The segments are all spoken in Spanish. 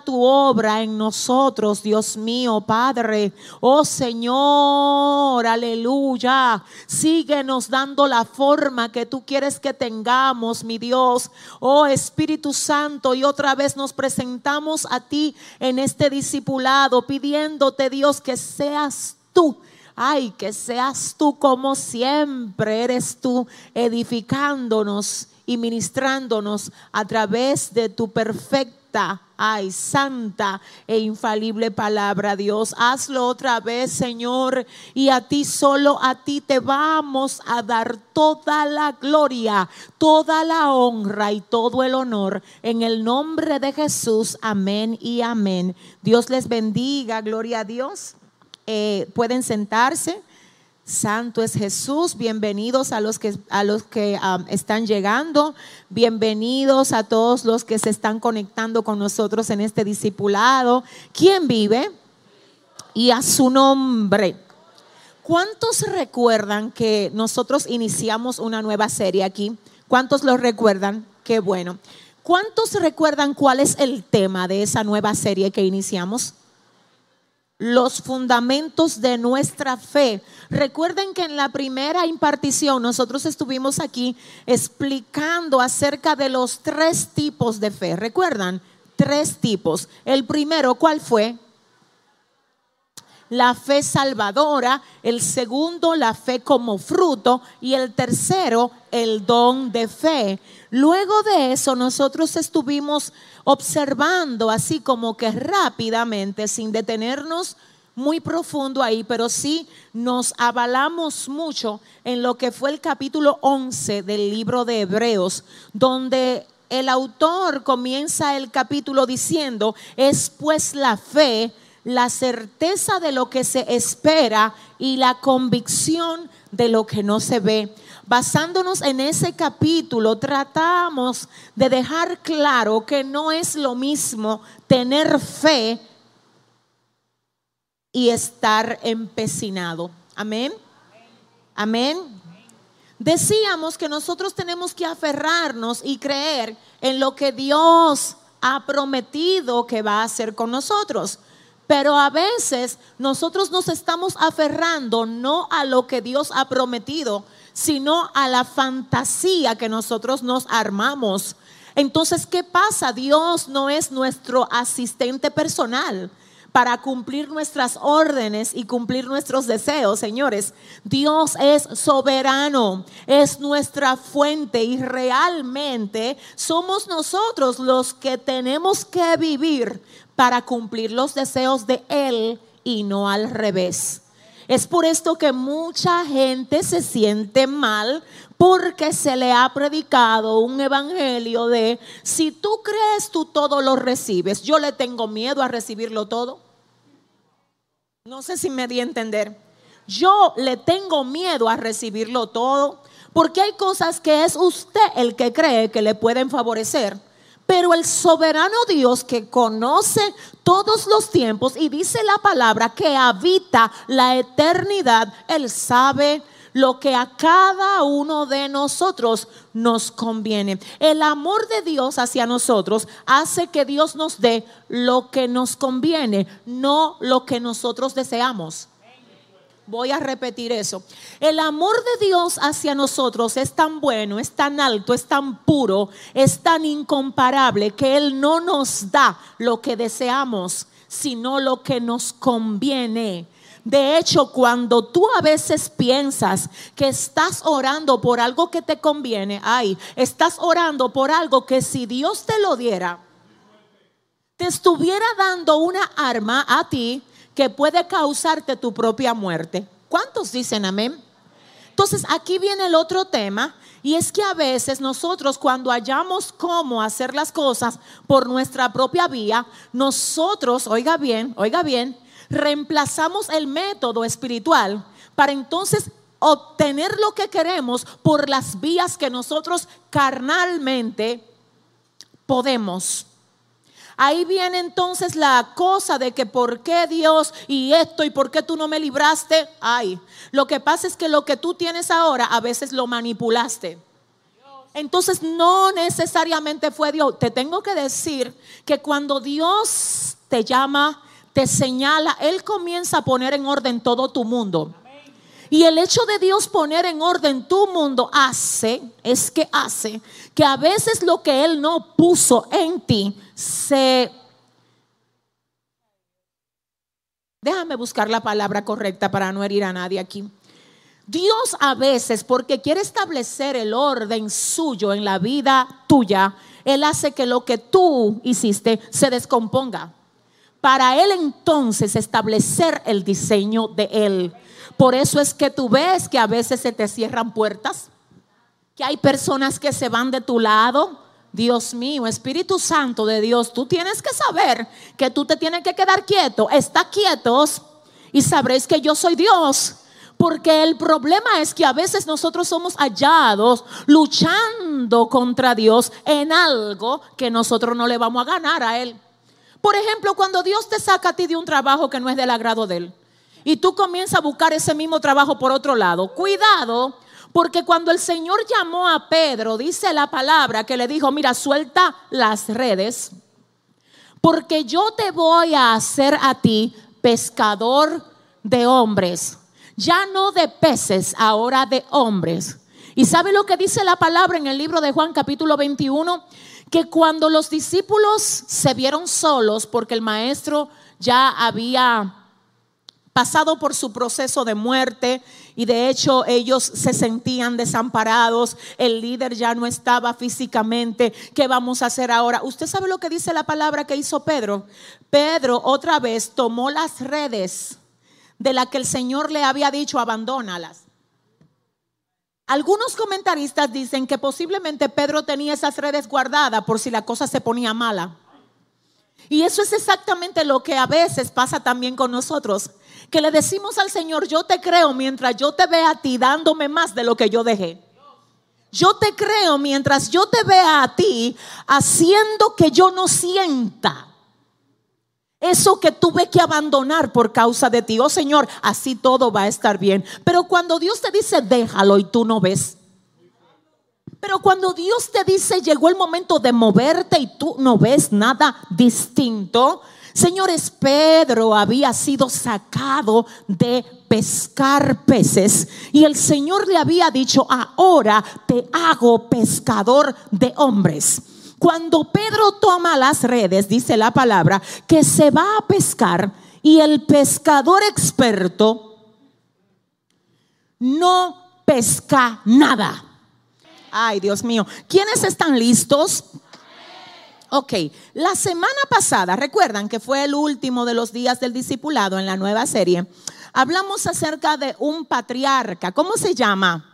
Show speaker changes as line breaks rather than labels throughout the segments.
Tu obra en nosotros, Dios mío, Padre. Oh Señor, aleluya. Síguenos dando la forma que tú quieres que tengamos, mi Dios. Oh Espíritu Santo, y otra vez nos presentamos a ti en este discipulado, pidiéndote, Dios, que seas tú Ay, que seas tú como siempre eres tú edificándonos y ministrándonos a través de tu perfecta, ay, santa e infalible palabra, Dios. Hazlo otra vez, Señor, y a ti solo, a ti te vamos a dar toda la gloria, toda la honra y todo el honor. En el nombre de Jesús, amén y amén. Dios les bendiga, gloria a Dios. Eh, pueden sentarse. Santo es Jesús. Bienvenidos a los que, a los que um, están llegando. Bienvenidos a todos los que se están conectando con nosotros en este discipulado. ¿Quién vive? Y a su nombre. ¿Cuántos recuerdan que nosotros iniciamos una nueva serie aquí? ¿Cuántos lo recuerdan? Qué bueno. ¿Cuántos recuerdan cuál es el tema de esa nueva serie que iniciamos? Los fundamentos de nuestra fe. Recuerden que en la primera impartición nosotros estuvimos aquí explicando acerca de los tres tipos de fe. ¿Recuerdan? Tres tipos. El primero, ¿cuál fue? La fe salvadora. El segundo, la fe como fruto. Y el tercero, el don de fe. Luego de eso, nosotros estuvimos observando así como que rápidamente, sin detenernos muy profundo ahí, pero sí nos avalamos mucho en lo que fue el capítulo 11 del libro de Hebreos, donde el autor comienza el capítulo diciendo, es pues la fe, la certeza de lo que se espera y la convicción de lo que no se ve. Basándonos en ese capítulo, tratamos de dejar claro que no es lo mismo tener fe y estar empecinado. Amén. Amén. Decíamos que nosotros tenemos que aferrarnos y creer en lo que Dios ha prometido que va a hacer con nosotros. Pero a veces nosotros nos estamos aferrando no a lo que Dios ha prometido, sino a la fantasía que nosotros nos armamos. Entonces, ¿qué pasa? Dios no es nuestro asistente personal para cumplir nuestras órdenes y cumplir nuestros deseos, señores. Dios es soberano, es nuestra fuente y realmente somos nosotros los que tenemos que vivir para cumplir los deseos de Él y no al revés. Es por esto que mucha gente se siente mal porque se le ha predicado un evangelio de si tú crees tú todo lo recibes. Yo le tengo miedo a recibirlo todo. No sé si me di a entender. Yo le tengo miedo a recibirlo todo porque hay cosas que es usted el que cree que le pueden favorecer pero el soberano Dios que conoce todos los tiempos y dice la palabra que habita la eternidad, Él sabe lo que a cada uno de nosotros nos conviene. El amor de Dios hacia nosotros hace que Dios nos dé lo que nos conviene, no lo que nosotros deseamos. Voy a repetir eso. El amor de Dios hacia nosotros es tan bueno, es tan alto, es tan puro, es tan incomparable que Él no nos da lo que deseamos, sino lo que nos conviene. De hecho, cuando tú a veces piensas que estás orando por algo que te conviene, ay, estás orando por algo que si Dios te lo diera, te estuviera dando una arma a ti que puede causarte tu propia muerte. ¿Cuántos dicen amén? Entonces aquí viene el otro tema y es que a veces nosotros cuando hallamos cómo hacer las cosas por nuestra propia vía, nosotros, oiga bien, oiga bien, reemplazamos el método espiritual para entonces obtener lo que queremos por las vías que nosotros carnalmente podemos. Ahí viene entonces la cosa de que por qué Dios y esto y por qué tú no me libraste. Ay, lo que pasa es que lo que tú tienes ahora a veces lo manipulaste. Entonces no necesariamente fue Dios. Te tengo que decir que cuando Dios te llama, te señala, Él comienza a poner en orden todo tu mundo. Y el hecho de Dios poner en orden tu mundo hace, es que hace, que a veces lo que Él no puso en ti se... Déjame buscar la palabra correcta para no herir a nadie aquí. Dios a veces, porque quiere establecer el orden suyo en la vida tuya, Él hace que lo que tú hiciste se descomponga. Para Él entonces establecer el diseño de Él. Por eso es que tú ves que a veces se te cierran puertas, que hay personas que se van de tu lado. Dios mío, Espíritu Santo de Dios, tú tienes que saber que tú te tienes que quedar quieto. Está quietos y sabréis que yo soy Dios porque el problema es que a veces nosotros somos hallados luchando contra Dios en algo que nosotros no le vamos a ganar a Él. Por ejemplo, cuando Dios te saca a ti de un trabajo que no es del agrado de Él y tú comienzas a buscar ese mismo trabajo por otro lado, cuidado, porque cuando el Señor llamó a Pedro, dice la palabra que le dijo, mira, suelta las redes, porque yo te voy a hacer a ti pescador de hombres ya no de peces, ahora de hombres. ¿Y sabe lo que dice la palabra en el libro de Juan capítulo 21? Que cuando los discípulos se vieron solos porque el maestro ya había pasado por su proceso de muerte y de hecho ellos se sentían desamparados, el líder ya no estaba físicamente, ¿qué vamos a hacer ahora? ¿Usted sabe lo que dice la palabra que hizo Pedro? Pedro otra vez tomó las redes de la que el Señor le había dicho, abandónalas. Algunos comentaristas dicen que posiblemente Pedro tenía esas redes guardadas por si la cosa se ponía mala. Y eso es exactamente lo que a veces pasa también con nosotros, que le decimos al Señor, yo te creo mientras yo te vea a ti dándome más de lo que yo dejé. Yo te creo mientras yo te vea a ti haciendo que yo no sienta eso que tuve que abandonar por causa de ti. Oh Señor, así todo va a estar bien. Pero cuando Dios te dice, déjalo y tú no ves. Pero cuando Dios te dice, llegó el momento de moverte y tú no ves nada distinto. Señores, Pedro había sido sacado de pescar peces y el Señor le había dicho, ahora te hago pescador de hombres. Cuando Pedro toma las redes, dice la palabra, que se va a pescar y el pescador experto no pesca nada. Ay, Dios mío. ¿Quiénes están listos? Ok, la semana pasada, recuerdan que fue el último de los días del discipulado en la nueva serie, hablamos acerca de un patriarca. ¿Cómo se llama?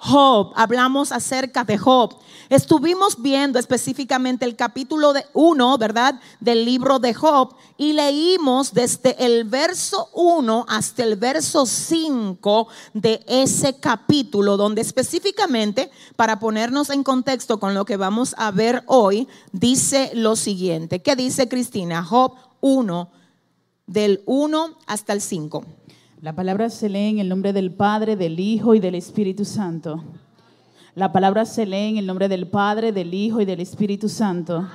Job. Hablamos acerca de Job. Estuvimos viendo específicamente el capítulo 1, ¿verdad? Del libro de Job y leímos desde el verso 1 hasta el verso 5 de ese capítulo, donde específicamente, para ponernos en contexto con lo que vamos a ver hoy, dice lo siguiente. ¿Qué dice Cristina? Job 1, del 1 hasta el 5.
La palabra se lee en el nombre del Padre, del Hijo y del Espíritu Santo. La palabra se lee en el nombre del Padre, del Hijo y del Espíritu Santo.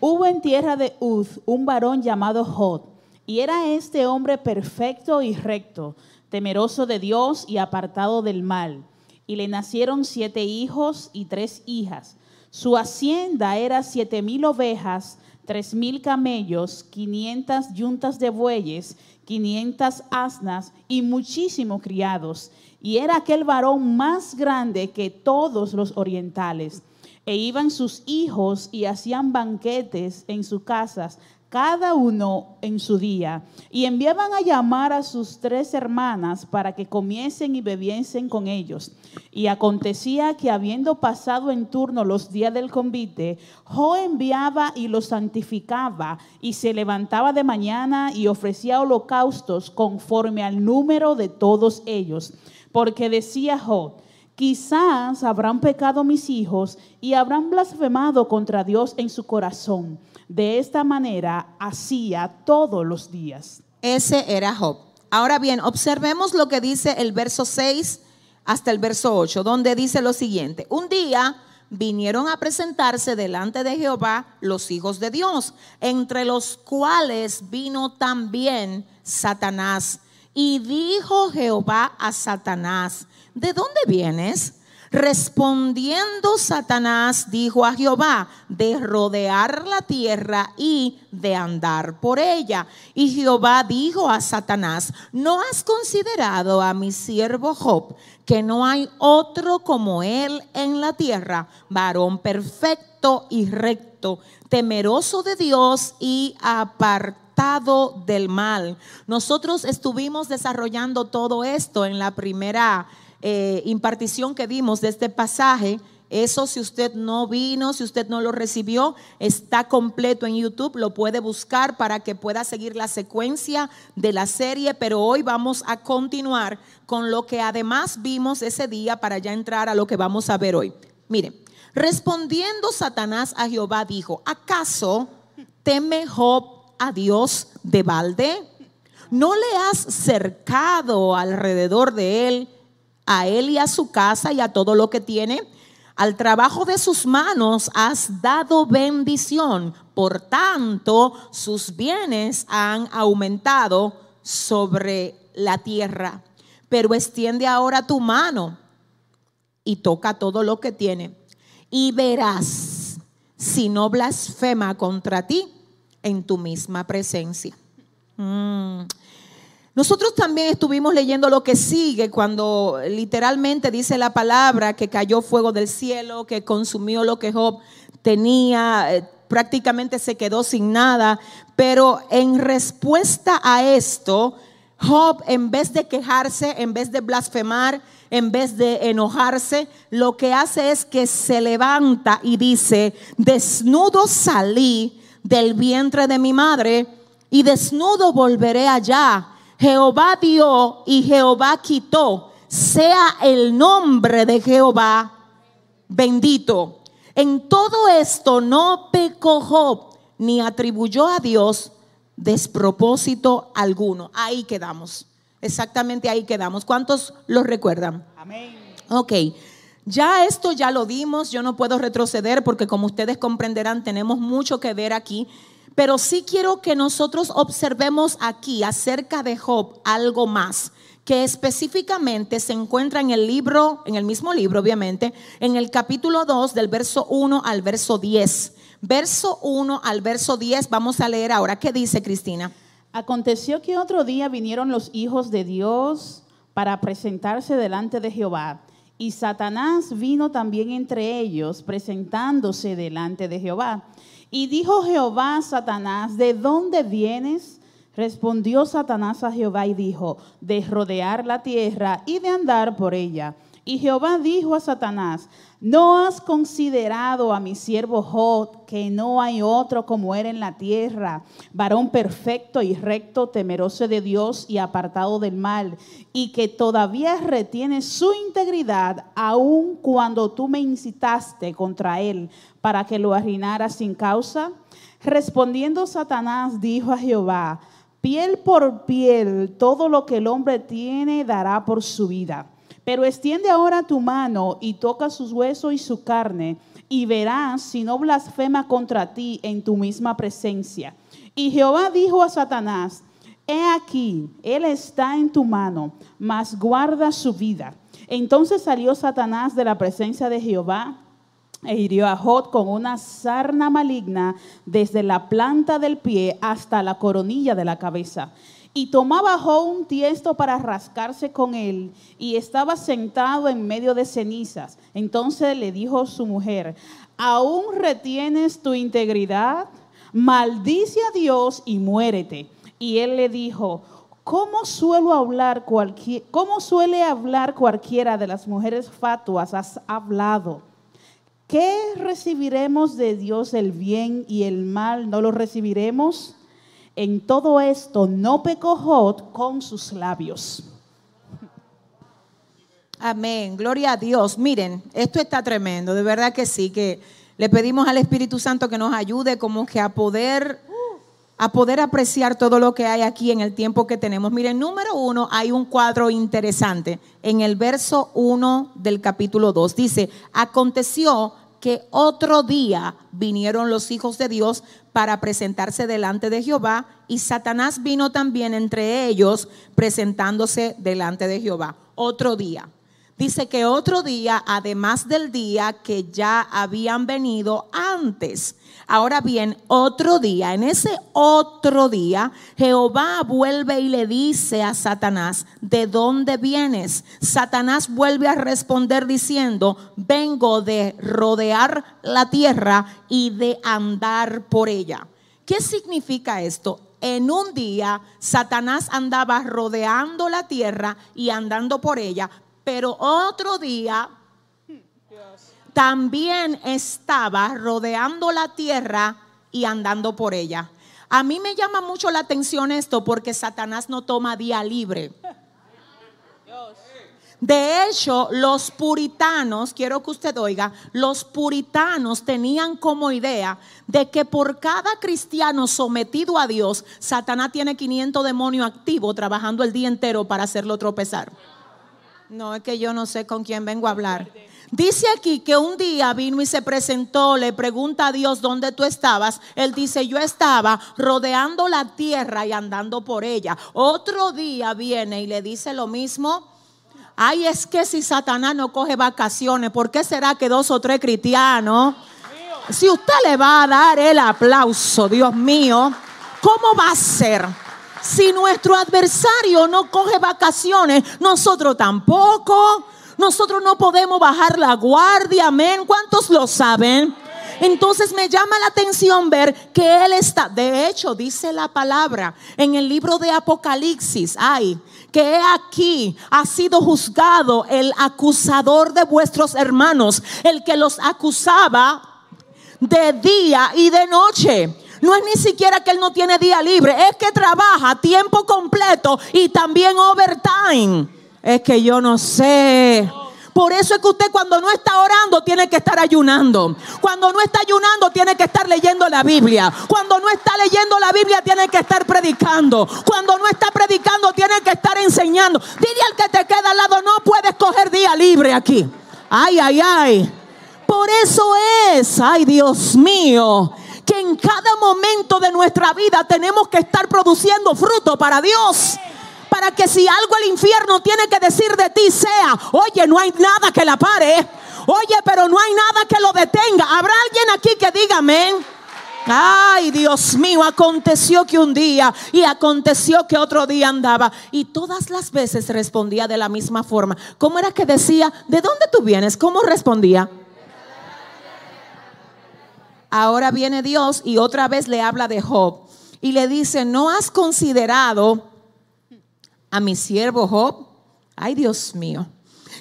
Hubo en tierra de Uz un varón llamado Jod, y era este hombre perfecto y recto, temeroso de Dios y apartado del mal. Y le nacieron siete hijos y tres hijas. Su hacienda era siete mil ovejas, tres mil camellos, quinientas yuntas de bueyes, quinientas asnas y muchísimos criados y era aquel varón más grande que todos los orientales. E iban sus hijos y hacían banquetes en sus casas, cada uno en su día, y enviaban a llamar a sus tres hermanas para que comiesen y bebiesen con ellos. Y acontecía que habiendo pasado en turno los días del convite, Jo enviaba y los santificaba, y se levantaba de mañana y ofrecía holocaustos conforme al número de todos ellos porque decía Job, quizás habrán pecado mis hijos y habrán blasfemado contra Dios en su corazón. De esta manera hacía todos los días.
Ese era Job. Ahora bien, observemos lo que dice el verso 6 hasta el verso 8, donde dice lo siguiente. Un día vinieron a presentarse delante de Jehová los hijos de Dios, entre los cuales vino también Satanás. Y dijo Jehová a Satanás, ¿de dónde vienes? Respondiendo Satanás dijo a Jehová, de rodear la tierra y de andar por ella. Y Jehová dijo a Satanás, ¿no has considerado a mi siervo Job, que no hay otro como él en la tierra, varón perfecto y recto, temeroso de Dios y apartado del mal? Nosotros estuvimos desarrollando todo esto en la primera eh, impartición que dimos de este pasaje. Eso si usted no vino, si usted no lo recibió, está completo en YouTube, lo puede buscar para que pueda seguir la secuencia de la serie, pero hoy vamos a continuar con lo que además vimos ese día para ya entrar a lo que vamos a ver hoy. Mire, respondiendo Satanás a Jehová dijo, ¿acaso teme Job a Dios de balde? ¿No le has cercado alrededor de él? a él y a su casa y a todo lo que tiene. Al trabajo de sus manos has dado bendición, por tanto sus bienes han aumentado sobre la tierra. Pero extiende ahora tu mano y toca todo lo que tiene y verás si no blasfema contra ti en tu misma presencia. Mm. Nosotros también estuvimos leyendo lo que sigue cuando literalmente dice la palabra que cayó fuego del cielo, que consumió lo que Job tenía, eh, prácticamente se quedó sin nada. Pero en respuesta a esto, Job en vez de quejarse, en vez de blasfemar, en vez de enojarse, lo que hace es que se levanta y dice, desnudo salí del vientre de mi madre y desnudo volveré allá Jehová dio y Jehová quitó. Sea el nombre de Jehová bendito. En todo esto no pecó Job ni atribuyó a Dios despropósito alguno. Ahí quedamos. Exactamente ahí quedamos. ¿Cuántos lo recuerdan? Amén. Ok. Ya esto ya lo dimos, yo no puedo retroceder porque como ustedes comprenderán tenemos mucho que ver aquí. Pero sí quiero que nosotros observemos aquí acerca de Job algo más que específicamente se encuentra en el libro, en el mismo libro obviamente, en el capítulo 2 del verso 1 al verso 10. Verso 1 al verso 10 vamos a leer ahora. ¿Qué dice Cristina?
Aconteció que otro día vinieron los hijos de Dios para presentarse delante de Jehová. Y Satanás vino también entre ellos, presentándose delante de Jehová. Y dijo Jehová Satanás, ¿de dónde vienes? Respondió Satanás a Jehová y dijo, de rodear la tierra y de andar por ella. Y Jehová dijo a Satanás, ¿no has considerado a mi siervo Job, que no hay otro como él en la tierra, varón perfecto y recto, temeroso de Dios y apartado del mal, y que todavía retiene su integridad, aun cuando tú me incitaste contra él para que lo arruinara sin causa? Respondiendo Satanás dijo a Jehová, piel por piel, todo lo que el hombre tiene dará por su vida. Pero extiende ahora tu mano y toca sus huesos y su carne, y verás si no blasfema contra ti en tu misma presencia. Y Jehová dijo a Satanás, he aquí, él está en tu mano, mas guarda su vida. Entonces salió Satanás de la presencia de Jehová e hirió a Jod con una sarna maligna desde la planta del pie hasta la coronilla de la cabeza. Y tomaba un tiesto para rascarse con él, y estaba sentado en medio de cenizas. Entonces le dijo su mujer, ¿aún retienes tu integridad? Maldice a Dios y muérete. Y él le dijo, ¿cómo, suelo hablar cualquier, ¿cómo suele hablar cualquiera de las mujeres fatuas? Has hablado. ¿Qué recibiremos de Dios el bien y el mal? ¿No lo recibiremos? En todo esto no pecó Jod con sus labios.
Amén, gloria a Dios. Miren, esto está tremendo, de verdad que sí, que le pedimos al Espíritu Santo que nos ayude como que a poder a poder apreciar todo lo que hay aquí en el tiempo que tenemos. Miren, número uno, hay un cuadro interesante. En el verso uno del capítulo 2 dice, aconteció que otro día vinieron los hijos de Dios para presentarse delante de Jehová y Satanás vino también entre ellos presentándose delante de Jehová. Otro día. Dice que otro día, además del día que ya habían venido antes. Ahora bien, otro día, en ese otro día, Jehová vuelve y le dice a Satanás, ¿de dónde vienes? Satanás vuelve a responder diciendo, vengo de rodear la tierra y de andar por ella. ¿Qué significa esto? En un día Satanás andaba rodeando la tierra y andando por ella, pero otro día también estaba rodeando la tierra y andando por ella. A mí me llama mucho la atención esto porque Satanás no toma día libre. De hecho, los puritanos, quiero que usted oiga, los puritanos tenían como idea de que por cada cristiano sometido a Dios, Satanás tiene 500 demonios activos trabajando el día entero para hacerlo tropezar. No, es que yo no sé con quién vengo a hablar. Dice aquí que un día vino y se presentó, le pregunta a Dios dónde tú estabas. Él dice, yo estaba rodeando la tierra y andando por ella. Otro día viene y le dice lo mismo. Ay, es que si Satanás no coge vacaciones, ¿por qué será que dos o tres cristianos? Si usted le va a dar el aplauso, Dios mío, ¿cómo va a ser? Si nuestro adversario no coge vacaciones, nosotros tampoco. Nosotros no podemos bajar la guardia, amén. ¿Cuántos lo saben? Entonces me llama la atención ver que Él está, de hecho dice la palabra en el libro de Apocalipsis, ay, que aquí ha sido juzgado el acusador de vuestros hermanos, el que los acusaba de día y de noche. No es ni siquiera que él no tiene día libre, es que trabaja tiempo completo y también overtime. Es que yo no sé. Por eso es que usted cuando no está orando tiene que estar ayunando. Cuando no está ayunando tiene que estar leyendo la Biblia. Cuando no está leyendo la Biblia tiene que estar predicando. Cuando no está predicando tiene que estar enseñando. Dile al que te queda al lado, no puedes coger día libre aquí. Ay, ay, ay. Por eso es, ay Dios mío, que en cada momento de nuestra vida tenemos que estar produciendo fruto para Dios para que si algo el infierno tiene que decir de ti sea, oye, no hay nada que la pare. Oye, pero no hay nada que lo detenga. ¿Habrá alguien aquí que diga amén? Ay, Dios mío, aconteció que un día y aconteció que otro día andaba. Y todas las veces respondía de la misma forma. ¿Cómo era que decía? ¿De dónde tú vienes? ¿Cómo respondía? Ahora viene Dios y otra vez le habla de Job. Y le dice, ¿no has considerado a mi siervo Job, ay Dios mío,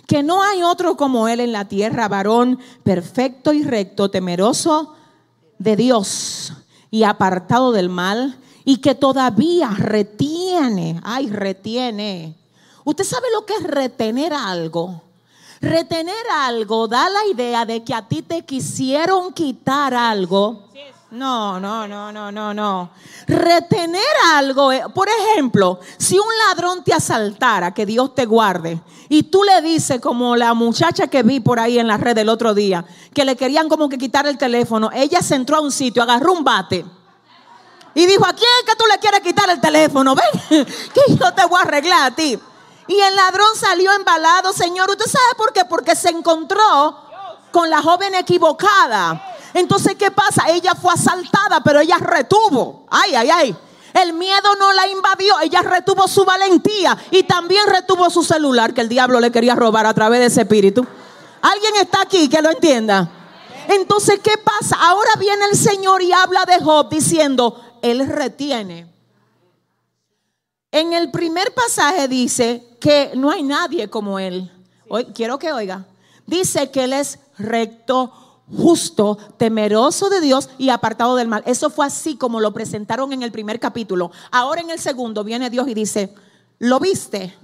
que no hay otro como él en la tierra, varón perfecto y recto, temeroso de Dios y apartado del mal, y que todavía retiene, ay, retiene. ¿Usted sabe lo que es retener algo? Retener algo da la idea de que a ti te quisieron quitar algo no, no, no, no, no, no. Retener algo, eh, por ejemplo, si un ladrón te asaltara, que Dios te guarde, y tú le dices, como la muchacha que vi por ahí en la red el otro día, que le querían como que quitar el teléfono, ella se entró a un sitio, agarró un bate. Y dijo, ¿a quién es que tú le quieres quitar el teléfono? Ven, que yo te voy a arreglar a ti. Y el ladrón salió embalado, Señor. ¿Usted sabe por qué? Porque se encontró con la joven equivocada. Entonces, ¿qué pasa? Ella fue asaltada, pero ella retuvo. Ay, ay, ay. El miedo no la invadió, ella retuvo su valentía y también retuvo su celular que el diablo le quería robar a través de ese espíritu. ¿Alguien está aquí que lo entienda? Entonces, ¿qué pasa? Ahora viene el Señor y habla de Job diciendo, Él retiene. En el primer pasaje dice que no hay nadie como Él. Hoy, quiero que oiga. Dice que Él es recto, justo, temeroso de Dios y apartado del mal. Eso fue así como lo presentaron en el primer capítulo. Ahora en el segundo viene Dios y dice, ¿lo viste?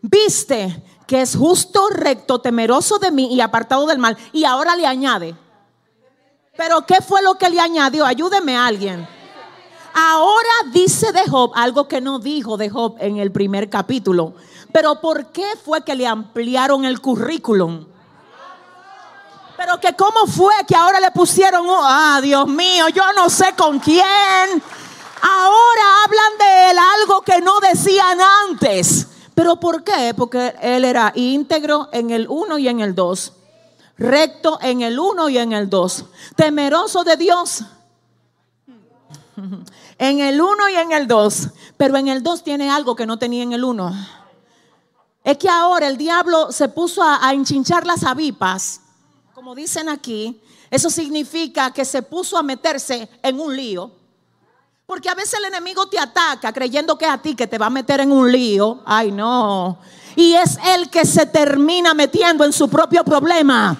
¿Viste que es justo, recto, temeroso de mí y apartado del mal? Y ahora le añade. Pero ¿qué fue lo que le añadió? Ayúdeme a alguien. Ahora dice de Job algo que no dijo de Job en el primer capítulo. Pero ¿por qué fue que le ampliaron el currículum? Pero que cómo fue que ahora le pusieron, ah, Dios mío, yo no sé con quién. Ahora hablan de él algo que no decían antes. ¿Pero por qué? Porque él era íntegro en el uno y en el dos. Recto en el uno y en el dos. Temeroso de Dios. En el uno y en el dos. Pero en el dos tiene algo que no tenía en el uno. Es que ahora el diablo se puso a, a enchinchar las avipas como dicen aquí, eso significa que se puso a meterse en un lío. Porque a veces el enemigo te ataca creyendo que es a ti que te va a meter en un lío. Ay, no. Y es el que se termina metiendo en su propio problema.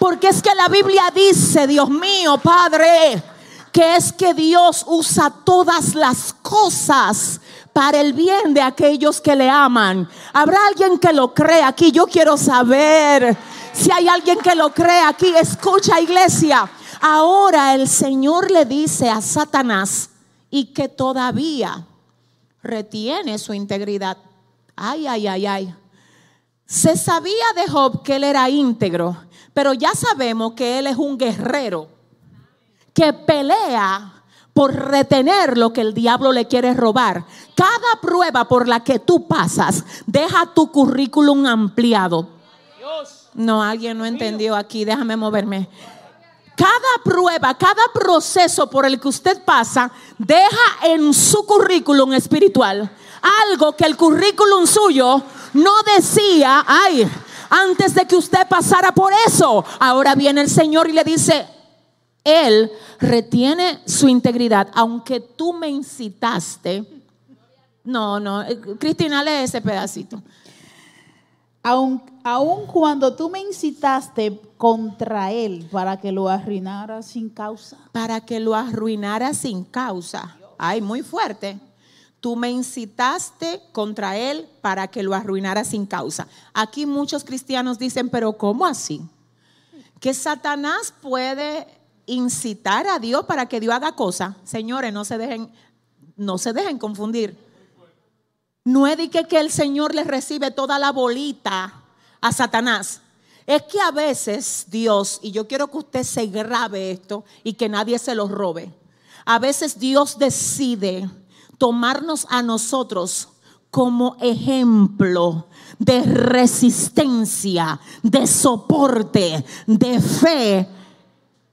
Porque es que la Biblia dice, Dios mío, Padre, que es que Dios usa todas las cosas para el bien de aquellos que le aman. ¿Habrá alguien que lo cree aquí? Yo quiero saber. Si hay alguien que lo cree aquí, escucha iglesia. Ahora el Señor le dice a Satanás y que todavía retiene su integridad. Ay, ay, ay, ay. Se sabía de Job que él era íntegro, pero ya sabemos que él es un guerrero que pelea por retener lo que el diablo le quiere robar. Cada prueba por la que tú pasas deja tu currículum ampliado. No, alguien no entendió aquí, déjame moverme. Cada prueba, cada proceso por el que usted pasa, deja en su currículum espiritual algo que el currículum suyo no decía, ay, antes de que usted pasara por eso. Ahora viene el Señor y le dice, Él retiene su integridad, aunque tú me incitaste. No, no, eh, Cristina, lee ese pedacito.
Aun, aun cuando tú me incitaste contra él para que lo arruinara sin causa.
Para que lo arruinara sin causa. Ay, muy fuerte. Tú me incitaste contra él para que lo arruinara sin causa. Aquí muchos cristianos dicen, pero ¿cómo así? Que Satanás puede incitar a Dios para que Dios haga cosas. Señores, no se dejen, no se dejen confundir. No es de que, el Señor le recibe toda la bolita a Satanás. Es que a veces Dios, y yo quiero que usted se grabe esto y que nadie se lo robe, a veces Dios decide tomarnos a nosotros como ejemplo de resistencia, de soporte, de fe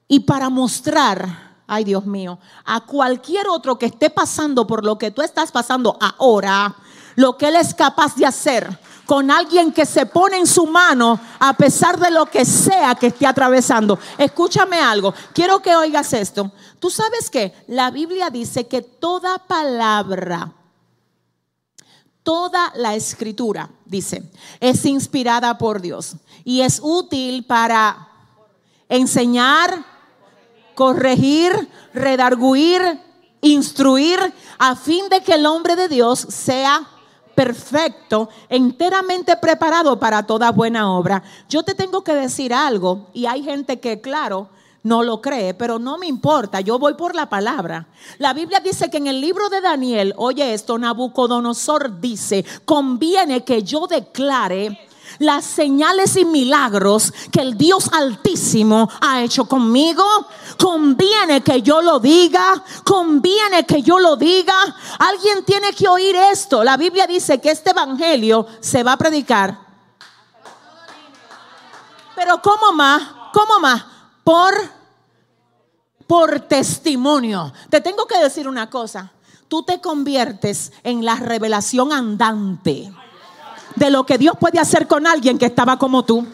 y para mostrar, ay Dios mío, a cualquier otro que esté pasando por lo que tú estás pasando ahora, lo que Él es capaz de hacer con alguien que se pone en su mano a pesar de lo que sea que esté atravesando. Escúchame algo, quiero que oigas esto. Tú sabes que la Biblia dice que toda palabra, toda la escritura, dice, es inspirada por Dios y es útil para enseñar, corregir, redarguir, instruir, a fin de que el hombre de Dios sea perfecto, enteramente preparado para toda buena obra. Yo te tengo que decir algo y hay gente que, claro, no lo cree, pero no me importa, yo voy por la palabra. La Biblia dice que en el libro de Daniel, oye esto, Nabucodonosor dice, conviene que yo declare las señales y milagros que el Dios Altísimo ha hecho conmigo. Conviene que yo lo diga, conviene que yo lo diga. Alguien tiene que oír esto. La Biblia dice que este Evangelio se va a predicar. Pero ¿cómo más? ¿Cómo más? Por, por testimonio. Te tengo que decir una cosa. Tú te conviertes en la revelación andante de lo que Dios puede hacer con alguien que estaba como tú.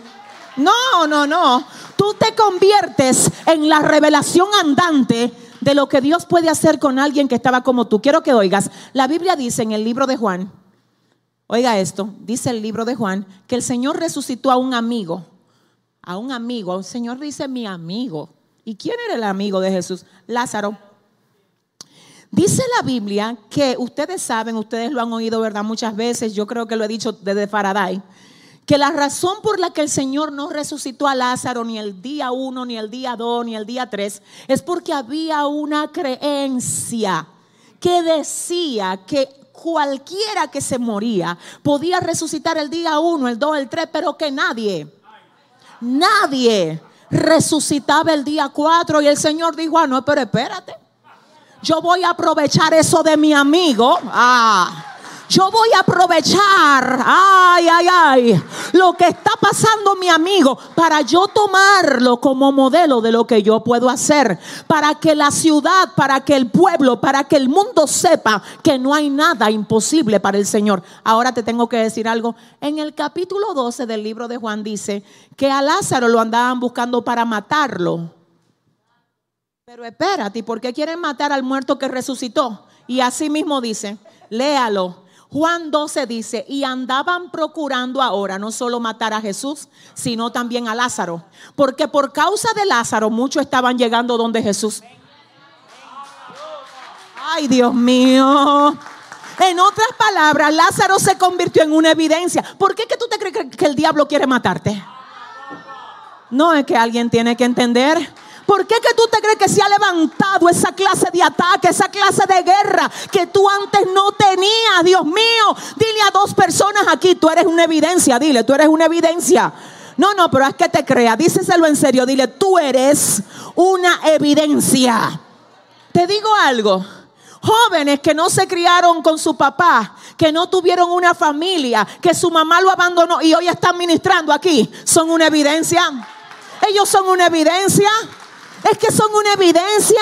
No, no, no. Tú te conviertes en la revelación andante de lo que Dios puede hacer con alguien que estaba como tú. Quiero que oigas. La Biblia dice en el libro de Juan, oiga esto, dice el libro de Juan, que el Señor resucitó a un amigo. A un amigo. El Señor dice mi amigo. ¿Y quién era el amigo de Jesús? Lázaro. Dice la Biblia que ustedes saben, ustedes lo han oído, ¿verdad? Muchas veces, yo creo que lo he dicho desde Faraday, que la razón por la que el Señor no resucitó a Lázaro ni el día 1, ni el día 2, ni el día 3, es porque había una creencia que decía que cualquiera que se moría podía resucitar el día 1, el 2, el 3, pero que nadie, nadie resucitaba el día 4 y el Señor dijo, ah, no, pero espérate. Yo voy a aprovechar eso de mi amigo. Ah yo voy a aprovechar, ay, ay, ay, lo que está pasando mi amigo para yo tomarlo como modelo de lo que yo puedo hacer, para que la ciudad, para que el pueblo, para que el mundo sepa que no hay nada imposible para el Señor. Ahora te tengo que decir algo. En el capítulo 12 del libro de Juan dice que a Lázaro lo andaban buscando para matarlo. Pero espérate, ¿por qué quieren matar al muerto que resucitó? Y así mismo dice, léalo. Juan 12 dice, y andaban procurando ahora no solo matar a Jesús, sino también a Lázaro. Porque por causa de Lázaro muchos estaban llegando donde Jesús. Ay, Dios mío. En otras palabras, Lázaro se convirtió en una evidencia. ¿Por qué que tú te crees que el diablo quiere matarte? No es que alguien tiene que entender ¿Por qué que tú te crees que se ha levantado esa clase de ataque, esa clase de guerra que tú antes no tenías? Dios mío, dile a dos personas aquí, tú eres una evidencia, dile, tú eres una evidencia. No, no, pero es que te crea, díselo en serio, dile, tú eres una evidencia. Te digo algo, jóvenes que no se criaron con su papá, que no tuvieron una familia, que su mamá lo abandonó y hoy están ministrando aquí, son una evidencia. Ellos son una evidencia es que son una evidencia.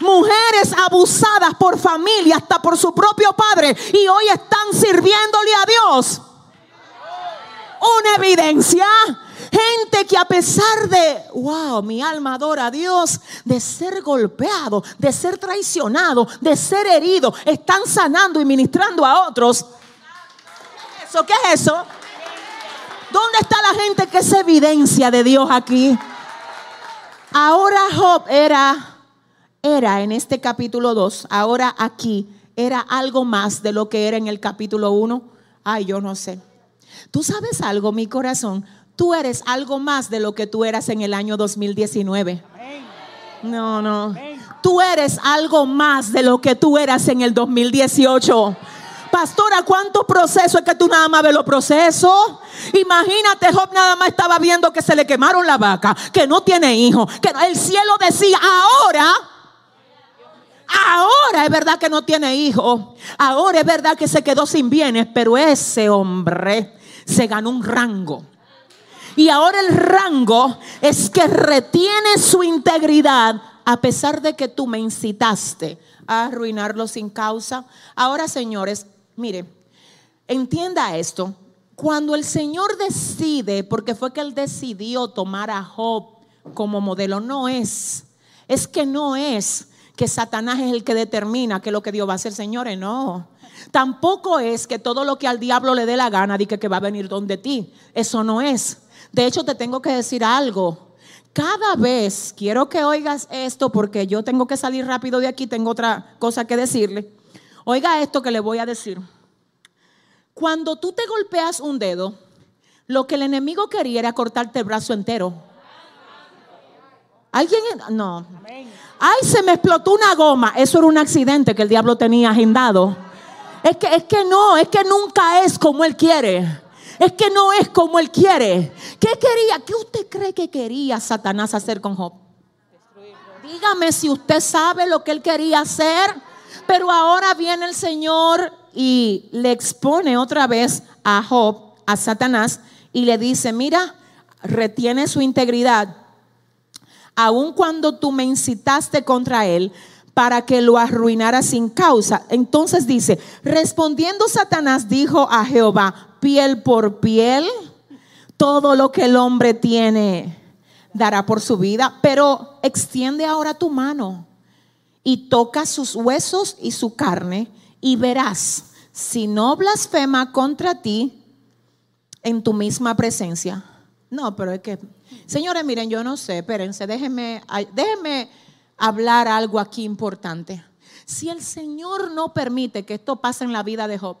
Mujeres abusadas por familia, hasta por su propio padre, y hoy están sirviéndole a Dios. Una evidencia. Gente que a pesar de, wow, mi alma adora a Dios, de ser golpeado, de ser traicionado, de ser herido, están sanando y ministrando a otros. ¿Qué es eso? ¿Qué es eso? ¿Dónde está la gente que es evidencia de Dios aquí? Ahora Job era, era en este capítulo 2, ahora aquí, era algo más de lo que era en el capítulo 1. Ay, yo no sé. Tú sabes algo, mi corazón. Tú eres algo más de lo que tú eras en el año 2019. No, no. Tú eres algo más de lo que tú eras en el 2018. Pastora, ¿cuántos procesos es que tú nada más ves los procesos? Imagínate, Job nada más estaba viendo que se le quemaron la vaca, que no tiene hijo, que el cielo decía, ahora, ahora es verdad que no tiene hijo, ahora es verdad que se quedó sin bienes, pero ese hombre se ganó un rango. Y ahora el rango es que retiene su integridad a pesar de que tú me incitaste a arruinarlo sin causa. Ahora, señores, Mire, entienda esto. Cuando el Señor decide, porque fue que Él decidió tomar a Job como modelo, no es, es que no es que Satanás es el que determina qué es lo que Dios va a hacer, señores, no. Tampoco es que todo lo que al diablo le dé la gana diga que va a venir donde ti. Eso no es. De hecho, te tengo que decir algo. Cada vez, quiero que oigas esto porque yo tengo que salir rápido de aquí, tengo otra cosa que decirle. Oiga esto que le voy a decir. Cuando tú te golpeas un dedo, lo que el enemigo quería era cortarte el brazo entero. ¿Alguien? No. Ay, se me explotó una goma. Eso era un accidente que el diablo tenía agendado. Es que, es que no, es que nunca es como él quiere. Es que no es como él quiere. ¿Qué quería? ¿Qué usted cree que quería Satanás hacer con Job? Dígame si usted sabe lo que él quería hacer. Pero ahora viene el Señor y le expone otra vez a Job, a Satanás, y le dice, mira, retiene su integridad, aun cuando tú me incitaste contra él para que lo arruinara sin causa. Entonces dice, respondiendo Satanás dijo a Jehová, piel por piel, todo lo que el hombre tiene dará por su vida, pero extiende ahora tu mano y toca sus huesos y su carne y verás si no blasfema contra ti en tu misma presencia. No, pero es que, señores, miren, yo no sé, espérense, déjenme, déjenme hablar algo aquí importante. Si el Señor no permite que esto pase en la vida de Job,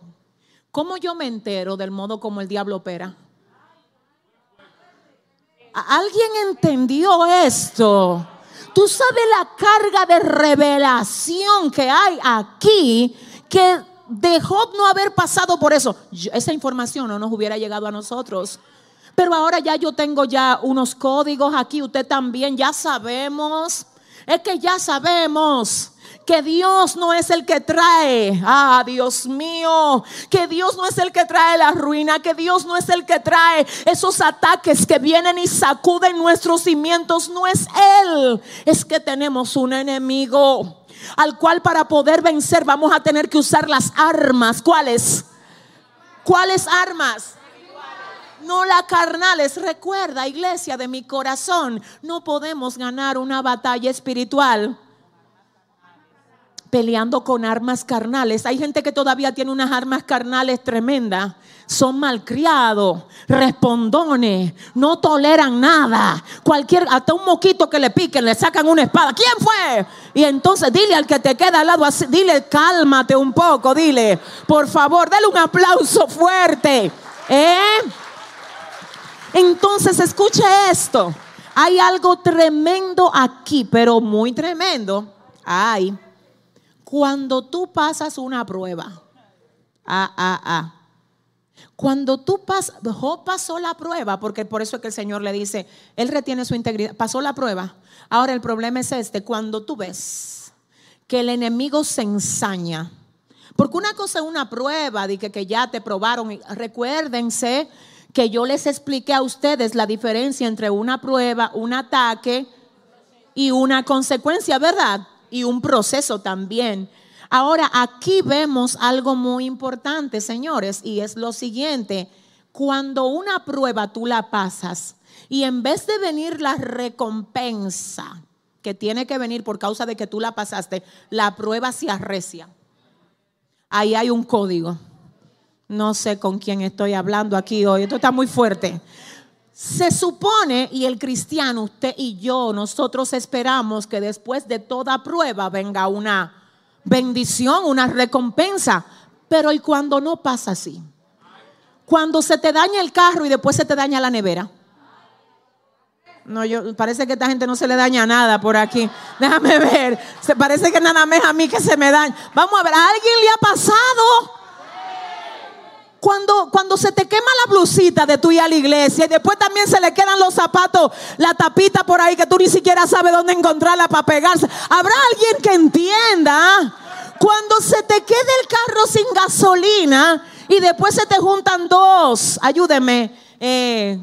¿cómo yo me entero del modo como el diablo opera? ¿Alguien entendió esto? Tú sabes la carga de revelación que hay aquí que de Job no haber pasado por eso, esa información no nos hubiera llegado a nosotros. Pero ahora ya yo tengo ya unos códigos aquí, usted también, ya sabemos. Es que ya sabemos que Dios no es el que trae, ah, Dios mío, que Dios no es el que trae la ruina, que Dios no es el que trae esos ataques que vienen y sacuden nuestros cimientos, no es Él, es que tenemos un enemigo al cual para poder vencer vamos a tener que usar las armas. ¿Cuáles? ¿Cuáles armas? no la carnales. Recuerda, iglesia de mi corazón, no podemos ganar una batalla espiritual peleando con armas carnales. Hay gente que todavía tiene unas armas carnales tremendas. Son malcriados, respondones, no toleran nada. Cualquier, hasta un moquito que le piquen, le sacan una espada. ¿Quién fue? Y entonces dile al que te queda al lado, dile, cálmate un poco, dile, por favor, dale un aplauso fuerte. ¿Eh? Entonces, escuche esto. Hay algo tremendo aquí, pero muy tremendo. Ay cuando tú pasas una prueba, ah, ah, ah. Cuando tú pasas, pasó la prueba, porque por eso es que el Señor le dice, Él retiene su integridad, pasó la prueba. Ahora el problema es este, cuando tú ves que el enemigo se ensaña, porque una cosa es una prueba de que, que ya te probaron, recuérdense que yo les expliqué a ustedes la diferencia entre una prueba, un ataque y una consecuencia, ¿verdad? Y un proceso también. Ahora, aquí vemos algo muy importante, señores, y es lo siguiente. Cuando una prueba tú la pasas y en vez de venir la recompensa que tiene que venir por causa de que tú la pasaste, la prueba se arrecia. Ahí hay un código. No sé con quién estoy hablando aquí hoy. Esto está muy fuerte. Se supone, y el cristiano, usted y yo, nosotros esperamos que después de toda prueba venga una bendición, una recompensa. Pero ¿y cuando no pasa así? Cuando se te daña el carro y después se te daña la nevera. No, yo parece que a esta gente no se le daña nada por aquí. Déjame ver. Se parece que nada más a mí que se me daña. Vamos a ver, ¿a alguien le ha pasado? Cuando, cuando se te quema la blusita de tu ir a la iglesia y después también se le quedan los zapatos, la tapita por ahí que tú ni siquiera sabes dónde encontrarla para pegarse. ¿Habrá alguien que entienda? Cuando se te quede el carro sin gasolina y después se te juntan dos, ayúdeme. Eh,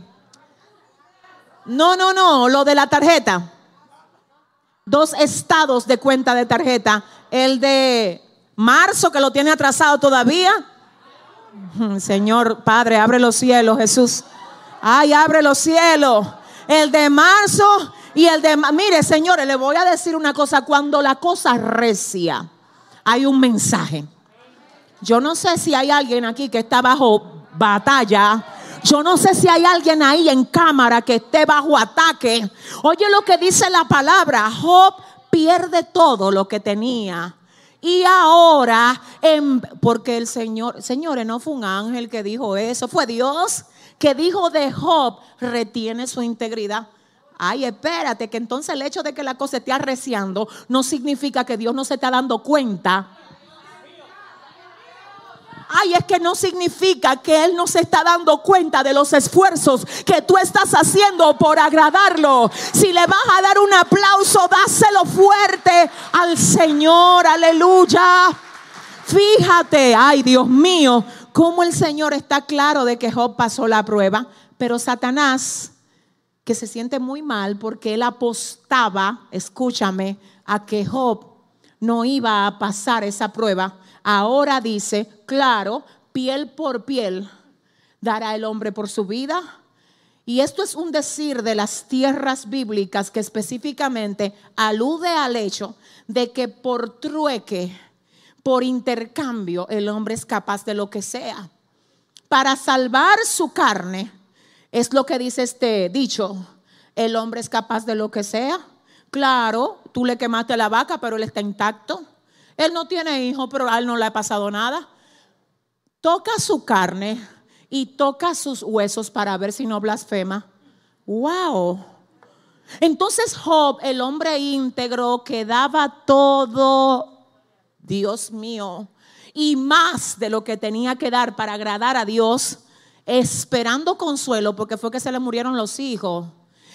no, no, no, lo de la tarjeta. Dos estados de cuenta de tarjeta. El de marzo que lo tiene atrasado todavía Señor Padre, abre los cielos, Jesús. Ay, abre los cielos. El de marzo y el de... Mire, señores, le voy a decir una cosa. Cuando la cosa recia, hay un mensaje. Yo no sé si hay alguien aquí que está bajo batalla. Yo no sé si hay alguien ahí en cámara que esté bajo ataque. Oye lo que dice la palabra. Job pierde todo lo que tenía y ahora, porque el Señor, señores, no fue un ángel que dijo eso, fue Dios que dijo de Job, retiene su integridad. Ay, espérate, que entonces el hecho de que la cosa esté arreciando no significa que Dios no se está dando cuenta Ay, es que no significa que Él no se está dando cuenta de los esfuerzos que tú estás haciendo por agradarlo. Si le vas a dar un aplauso, dáselo fuerte al Señor. Aleluya. Fíjate, ay Dios mío, cómo el Señor está claro de que Job pasó la prueba, pero Satanás, que se siente muy mal porque él apostaba, escúchame, a que Job no iba a pasar esa prueba Ahora dice, claro, piel por piel dará el hombre por su vida. Y esto es un decir de las tierras bíblicas que específicamente alude al hecho de que por trueque, por intercambio, el hombre es capaz de lo que sea. Para salvar su carne, es lo que dice este dicho, el hombre es capaz de lo que sea. Claro, tú le quemaste la vaca, pero él está intacto. Él no tiene hijos, pero a él no le ha pasado nada. Toca su carne y toca sus huesos para ver si no blasfema. Wow. Entonces Job, el hombre íntegro que daba todo, Dios mío, y más de lo que tenía que dar para agradar a Dios, esperando consuelo porque fue que se le murieron los hijos.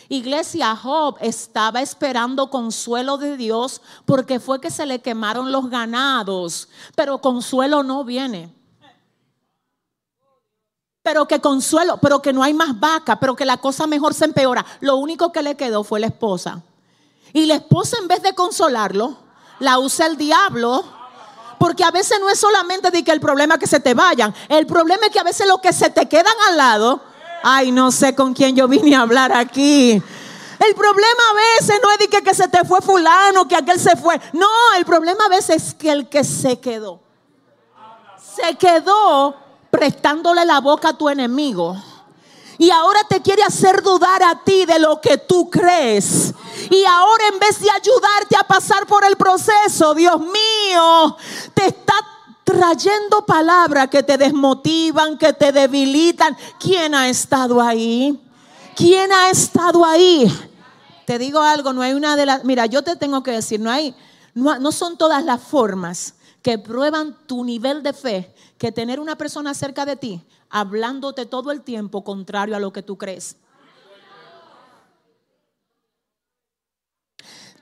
Iglesia, Job estaba esperando consuelo de Dios porque fue que se le quemaron los ganados, pero consuelo no viene. Pero que consuelo, pero que no hay más vaca, pero que la cosa mejor se empeora. Lo único que le quedó fue la esposa. Y la esposa en vez de consolarlo, la usa el diablo porque a veces no es solamente de que el problema es que se te vayan. El problema es que a veces lo que se te quedan al lado, ay, no sé con quién yo vine a hablar aquí. El problema a veces no es de que, que se te fue fulano, que aquel se fue. No, el problema a veces es que el que se quedó, se quedó prestándole la boca a tu enemigo. Y ahora te quiere hacer dudar a ti de lo que tú crees. Y ahora en vez de ayudarte a pasar por el proceso, Dios mío, te está trayendo palabras que te desmotivan, que te debilitan. ¿Quién ha estado ahí? ¿Quién ha estado ahí? Te digo algo, no hay una de las, mira, yo te tengo que decir, no hay, no, no son todas las formas que prueban tu nivel de fe que tener una persona cerca de ti hablándote todo el tiempo contrario a lo que tú crees.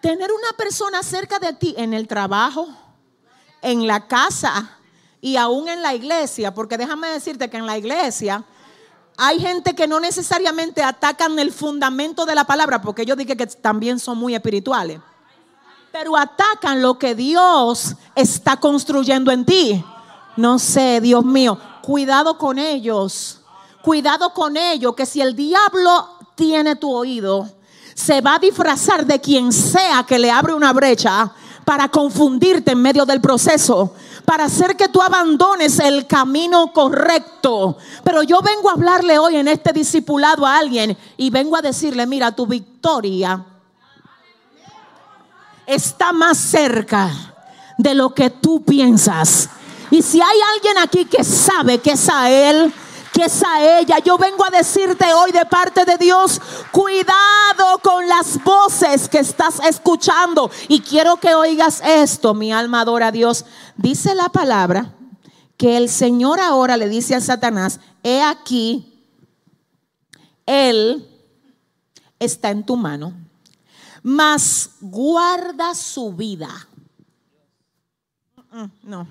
Tener una persona cerca de ti en el trabajo, en la casa y aún en la iglesia, porque déjame decirte que en la iglesia hay gente que no necesariamente atacan el fundamento de la palabra, porque yo dije que también son muy espirituales, pero atacan lo que Dios está construyendo en ti. No sé, Dios mío, cuidado con ellos, cuidado con ellos, que si el diablo tiene tu oído, se va a disfrazar de quien sea que le abre una brecha para confundirte en medio del proceso, para hacer que tú abandones el camino correcto. Pero yo vengo a hablarle hoy en este discipulado a alguien y vengo a decirle, mira, tu victoria está más cerca de lo que tú piensas. Y si hay alguien aquí que sabe que es a él, que es a ella. Yo vengo a decirte hoy de parte de Dios, cuidado con las voces que estás escuchando. Y quiero que oigas esto, mi alma adora a Dios. Dice la palabra que el Señor ahora le dice a Satanás, he aquí, Él está en tu mano, mas guarda su vida. Mm, mm, no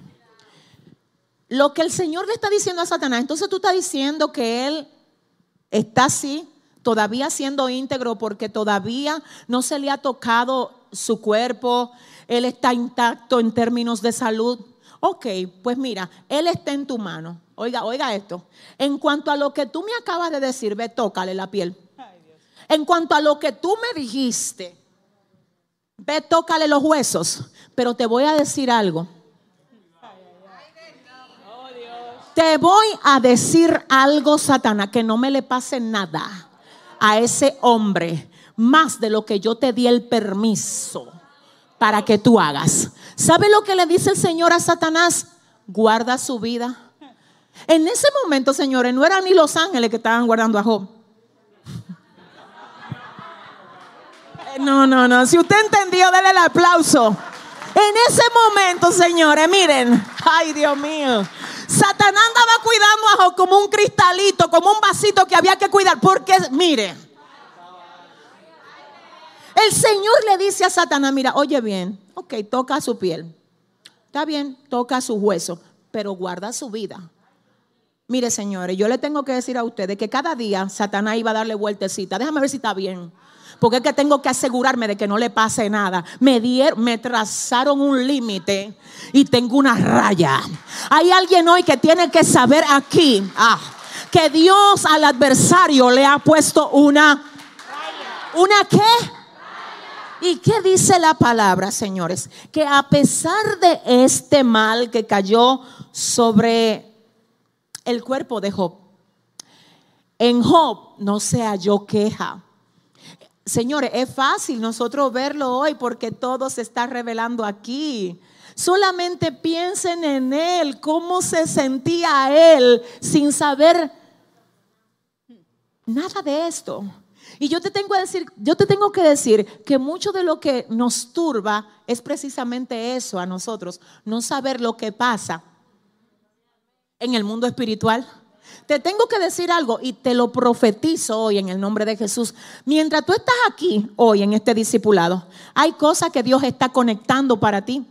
lo que el Señor le está diciendo a Satanás, entonces tú estás diciendo que él está así, todavía siendo íntegro porque todavía no se le ha tocado su cuerpo, él está intacto en términos de salud. Ok, pues mira, él está en tu mano. Oiga, oiga esto. En cuanto a lo que tú me acabas de decir, ve, tócale la piel. En cuanto a lo que tú me dijiste, ve, tócale los huesos. Pero te voy a decir algo. Te voy a decir algo, Satanás, que no me le pase nada a ese hombre más de lo que yo te di el permiso para que tú hagas. ¿Sabe lo que le dice el Señor a Satanás? Guarda su vida. En ese momento, señores, no eran ni los ángeles que estaban guardando a Job. No, no, no. Si usted entendió, déle el aplauso. En ese momento, señores, miren. Ay, Dios mío. Satanás andaba cuidando a como un cristalito, como un vasito que había que cuidar. Porque, mire, el Señor le dice a Satanás, mira, oye bien, ok, toca su piel. Está bien, toca su hueso, pero guarda su vida. Mire, señores, yo le tengo que decir a ustedes que cada día Satanás iba a darle vueltecita. Déjame ver si está bien porque es que tengo que asegurarme de que no le pase nada. Me, dieron, me trazaron un límite y tengo una raya. Hay alguien hoy que tiene que saber aquí ah, que Dios al adversario le ha puesto una... ¿Una qué? ¿Y qué dice la palabra, señores? Que a pesar de este mal que cayó sobre el cuerpo de Job, en Job no se halló queja. Señores, es fácil nosotros verlo hoy porque todo se está revelando aquí. Solamente piensen en él, cómo se sentía él sin saber nada de esto. Y yo te tengo que decir, yo te tengo que decir que mucho de lo que nos turba es precisamente eso a nosotros, no saber lo que pasa en el mundo espiritual Te tengo que decir algo y te lo profetizo hoy en el nombre de Jesús. Mientras tú estás aquí hoy en este discipulado, hay cosas que Dios está conectando para ti.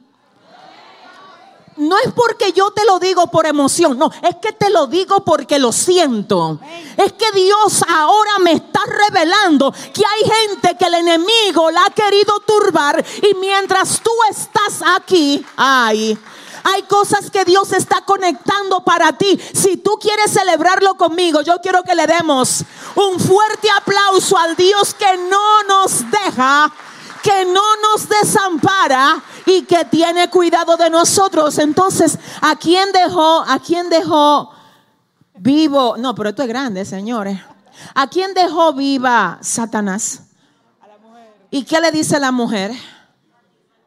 No es porque yo te lo digo por emoción, no, es que te lo digo porque lo siento. Es que Dios ahora me está revelando que hay gente que el enemigo la ha querido turbar y mientras tú estás aquí, ay, hay cosas que Dios está conectando para ti. Si tú quieres celebrarlo conmigo, yo quiero que le demos un fuerte aplauso al Dios que no nos deja, que no nos desampara y que tiene cuidado de nosotros. Entonces, ¿a quién dejó? ¿A quién dejó vivo? No, pero esto es grande, señores. ¿A quién dejó viva Satanás? ¿Y qué le dice la mujer?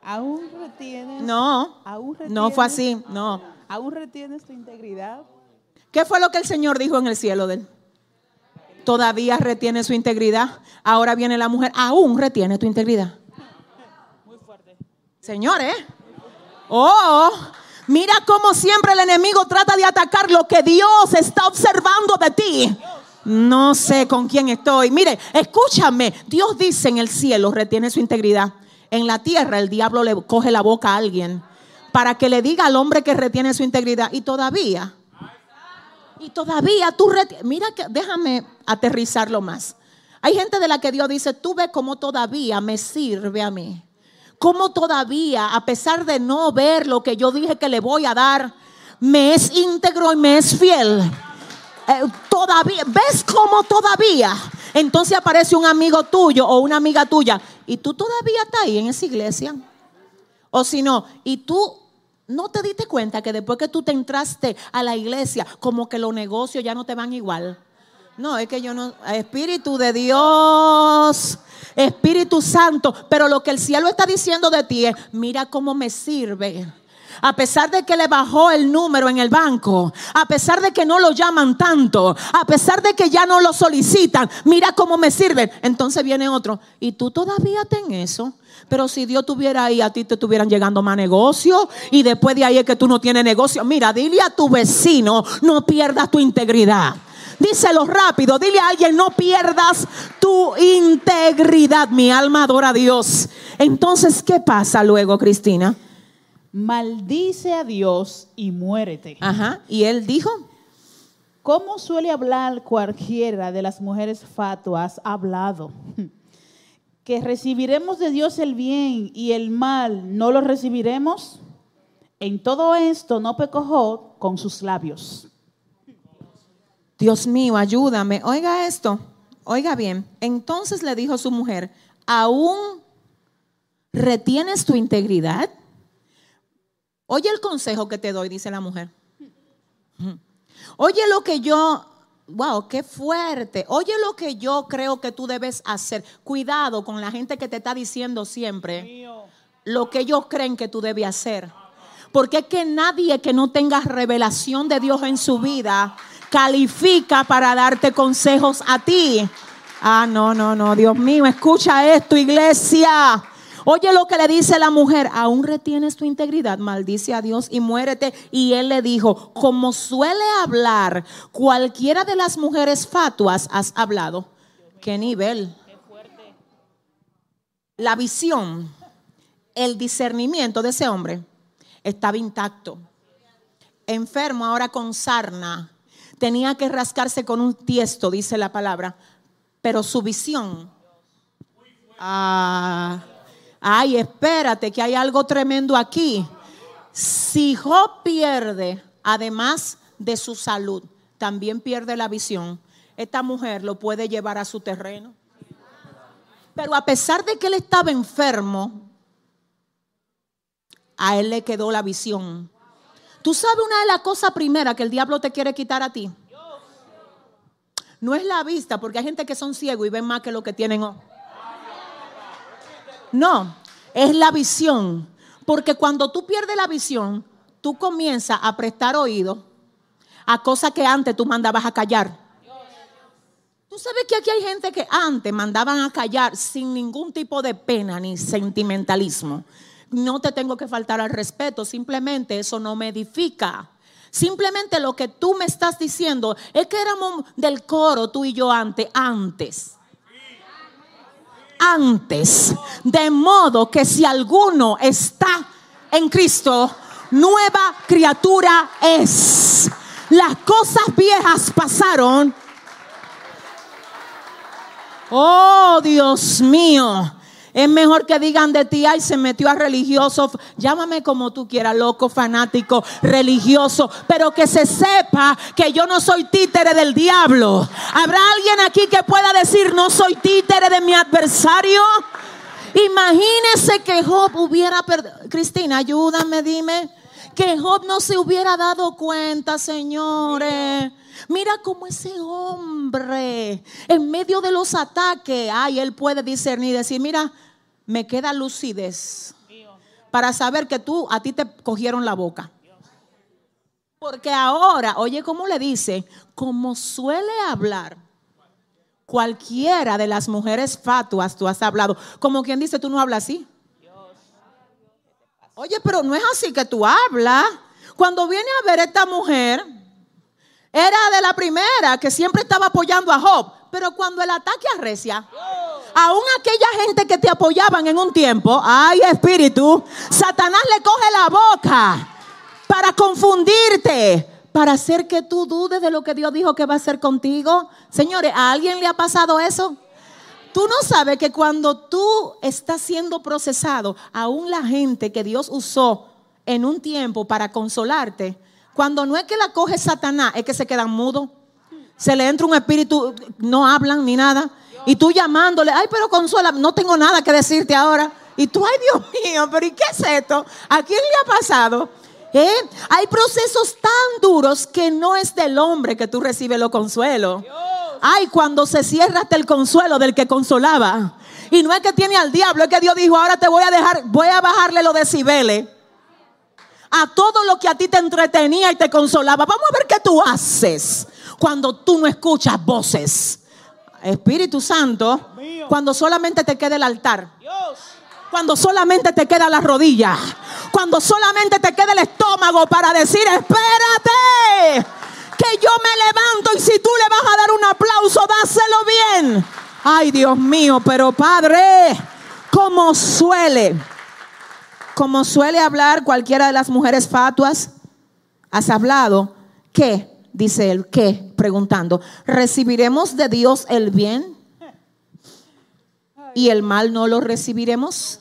Aún retienes.
No,
aún
no fue así, no.
Aún retienes tu integridad.
¿Qué fue lo que el Señor dijo en el cielo de él? Todavía retiene su integridad. Ahora viene la mujer, aún retiene tu integridad. Señores, oh, mira cómo siempre el enemigo trata de atacar lo que Dios está observando de ti. No sé con quién estoy. Mire, escúchame. Dios dice en el cielo, retiene su integridad. En la tierra el diablo le coge la boca a alguien para que le diga al hombre que retiene su integridad. Y todavía, y todavía tú, reti- mira que, déjame aterrizarlo más. Hay gente de la que Dios dice, tú ves cómo todavía me sirve a mí. Cómo todavía, a pesar de no ver lo que yo dije que le voy a dar, me es íntegro y me es fiel. Eh, todavía, ¿ves cómo todavía? Entonces aparece un amigo tuyo o una amiga tuya y tú todavía estás ahí en esa iglesia. O si no, y tú no te diste cuenta que después que tú te entraste a la iglesia, como que los negocios ya no te van igual. No, es que yo no, Espíritu de Dios, Espíritu Santo, pero lo que el cielo está diciendo de ti es, mira cómo me sirve. A pesar de que le bajó el número en el banco, a pesar de que no lo llaman tanto, a pesar de que ya no lo solicitan, mira cómo me sirven. Entonces viene otro, y tú todavía ten eso. Pero si Dios tuviera ahí, a ti te estuvieran llegando más negocios y después de ahí es que tú no tienes negocio. Mira, dile a tu vecino, no pierdas tu integridad. Díselo rápido, dile a alguien, no pierdas tu integridad. Mi alma adora a Dios. Entonces, ¿qué pasa luego, Cristina?
Maldice a Dios y muérete.
Ajá, y él dijo,
¿Cómo suele hablar cualquiera de las mujeres fatuas ha hablado? Que recibiremos de Dios el bien y el mal no lo recibiremos. En todo esto no pecó Job con sus labios.
Dios mío, ayúdame. Oiga esto, oiga bien. Entonces le dijo su mujer, ¿aún retienes tu integridad? Oye el consejo que te doy, dice la mujer. Oye lo que yo, wow, qué fuerte. Oye lo que yo creo que tú debes hacer. Cuidado con la gente que te está diciendo siempre lo que ellos creen que tú debes hacer. Porque es que nadie que no tenga revelación de Dios en su vida califica para darte consejos a ti. Ah, no, no, no, Dios mío, escucha esto, iglesia. Oye lo que le dice la mujer, aún retienes tu integridad, maldice a Dios y muérete. Y él le dijo, como suele hablar cualquiera de las mujeres fatuas, has hablado. ¿Qué nivel? La visión, el discernimiento de ese hombre estaba intacto. Enfermo ahora con sarna, tenía que rascarse con un tiesto, dice la palabra, pero su visión... Ah, ay, espérate, que hay algo tremendo aquí. Si Job pierde, además de su salud, también pierde la visión, esta mujer lo puede llevar a su terreno. Pero a pesar de que él estaba enfermo, a él le quedó la visión. Tú sabes una de las cosas primeras que el diablo te quiere quitar a ti. No es la vista, porque hay gente que son ciegos y ven más que lo que tienen. No, es la visión. Porque cuando tú pierdes la visión, tú comienzas a prestar oído a cosas que antes tú mandabas a callar. Tú sabes que aquí hay gente que antes mandaban a callar sin ningún tipo de pena ni sentimentalismo. No te tengo que faltar al respeto, simplemente eso no me edifica. Simplemente lo que tú me estás diciendo es que éramos del coro tú y yo antes, antes. Antes. De modo que si alguno está en Cristo, nueva criatura es. Las cosas viejas pasaron. Oh, Dios mío. Es mejor que digan de ti, ay, se metió a religioso, llámame como tú quieras, loco, fanático, religioso, pero que se sepa que yo no soy títere del diablo. ¿Habrá alguien aquí que pueda decir, no soy títere de mi adversario? Imagínese que Job hubiera perdido. Cristina, ayúdame, dime. Que Job no se hubiera dado cuenta, señores. Mira cómo ese hombre, en medio de los ataques, ay, él puede discernir y decir, mira, me queda lucidez para saber que tú, a ti te cogieron la boca. Porque ahora, oye, ¿cómo le dice? Como suele hablar cualquiera de las mujeres fatuas, tú has hablado. Como quien dice, tú no hablas así. Oye, pero no es así que tú hablas. Cuando viene a ver esta mujer, era de la primera que siempre estaba apoyando a Job. Pero cuando el ataque arrecia, aún aquella gente que te apoyaban en un tiempo, ay espíritu, Satanás le coge la boca para confundirte, para hacer que tú dudes de lo que Dios dijo que va a hacer contigo. Señores, ¿a alguien le ha pasado eso? Tú no sabes que cuando tú estás siendo procesado, aún la gente que Dios usó en un tiempo para consolarte, cuando no es que la coge Satanás, es que se quedan mudos. Se le entra un espíritu, no hablan ni nada. Y tú llamándole, ay, pero consuela, no tengo nada que decirte ahora. Y tú, ay, Dios mío, pero ¿y qué es esto? ¿A quién le ha pasado? ¿Eh? Hay procesos tan duros que no es del hombre que tú recibes los consuelos. Ay, cuando se cierra hasta el consuelo del que consolaba. Y no es que tiene al diablo, es que Dios dijo, ahora te voy a dejar, voy a bajarle los decibeles a todo lo que a ti te entretenía y te consolaba. Vamos a ver qué tú haces cuando tú no escuchas voces. Espíritu Santo, cuando solamente te queda el altar. Cuando solamente te queda la rodilla. Cuando solamente te queda el estómago para decir, espérate, que yo me levanto y si tú le vas a dar un aplauso, dáselo bien. Ay, Dios mío, pero Padre, como suele como suele hablar cualquiera de las mujeres fatuas, has hablado, ¿qué? Dice él, ¿qué? Preguntando, ¿recibiremos de Dios el bien y el mal no lo recibiremos?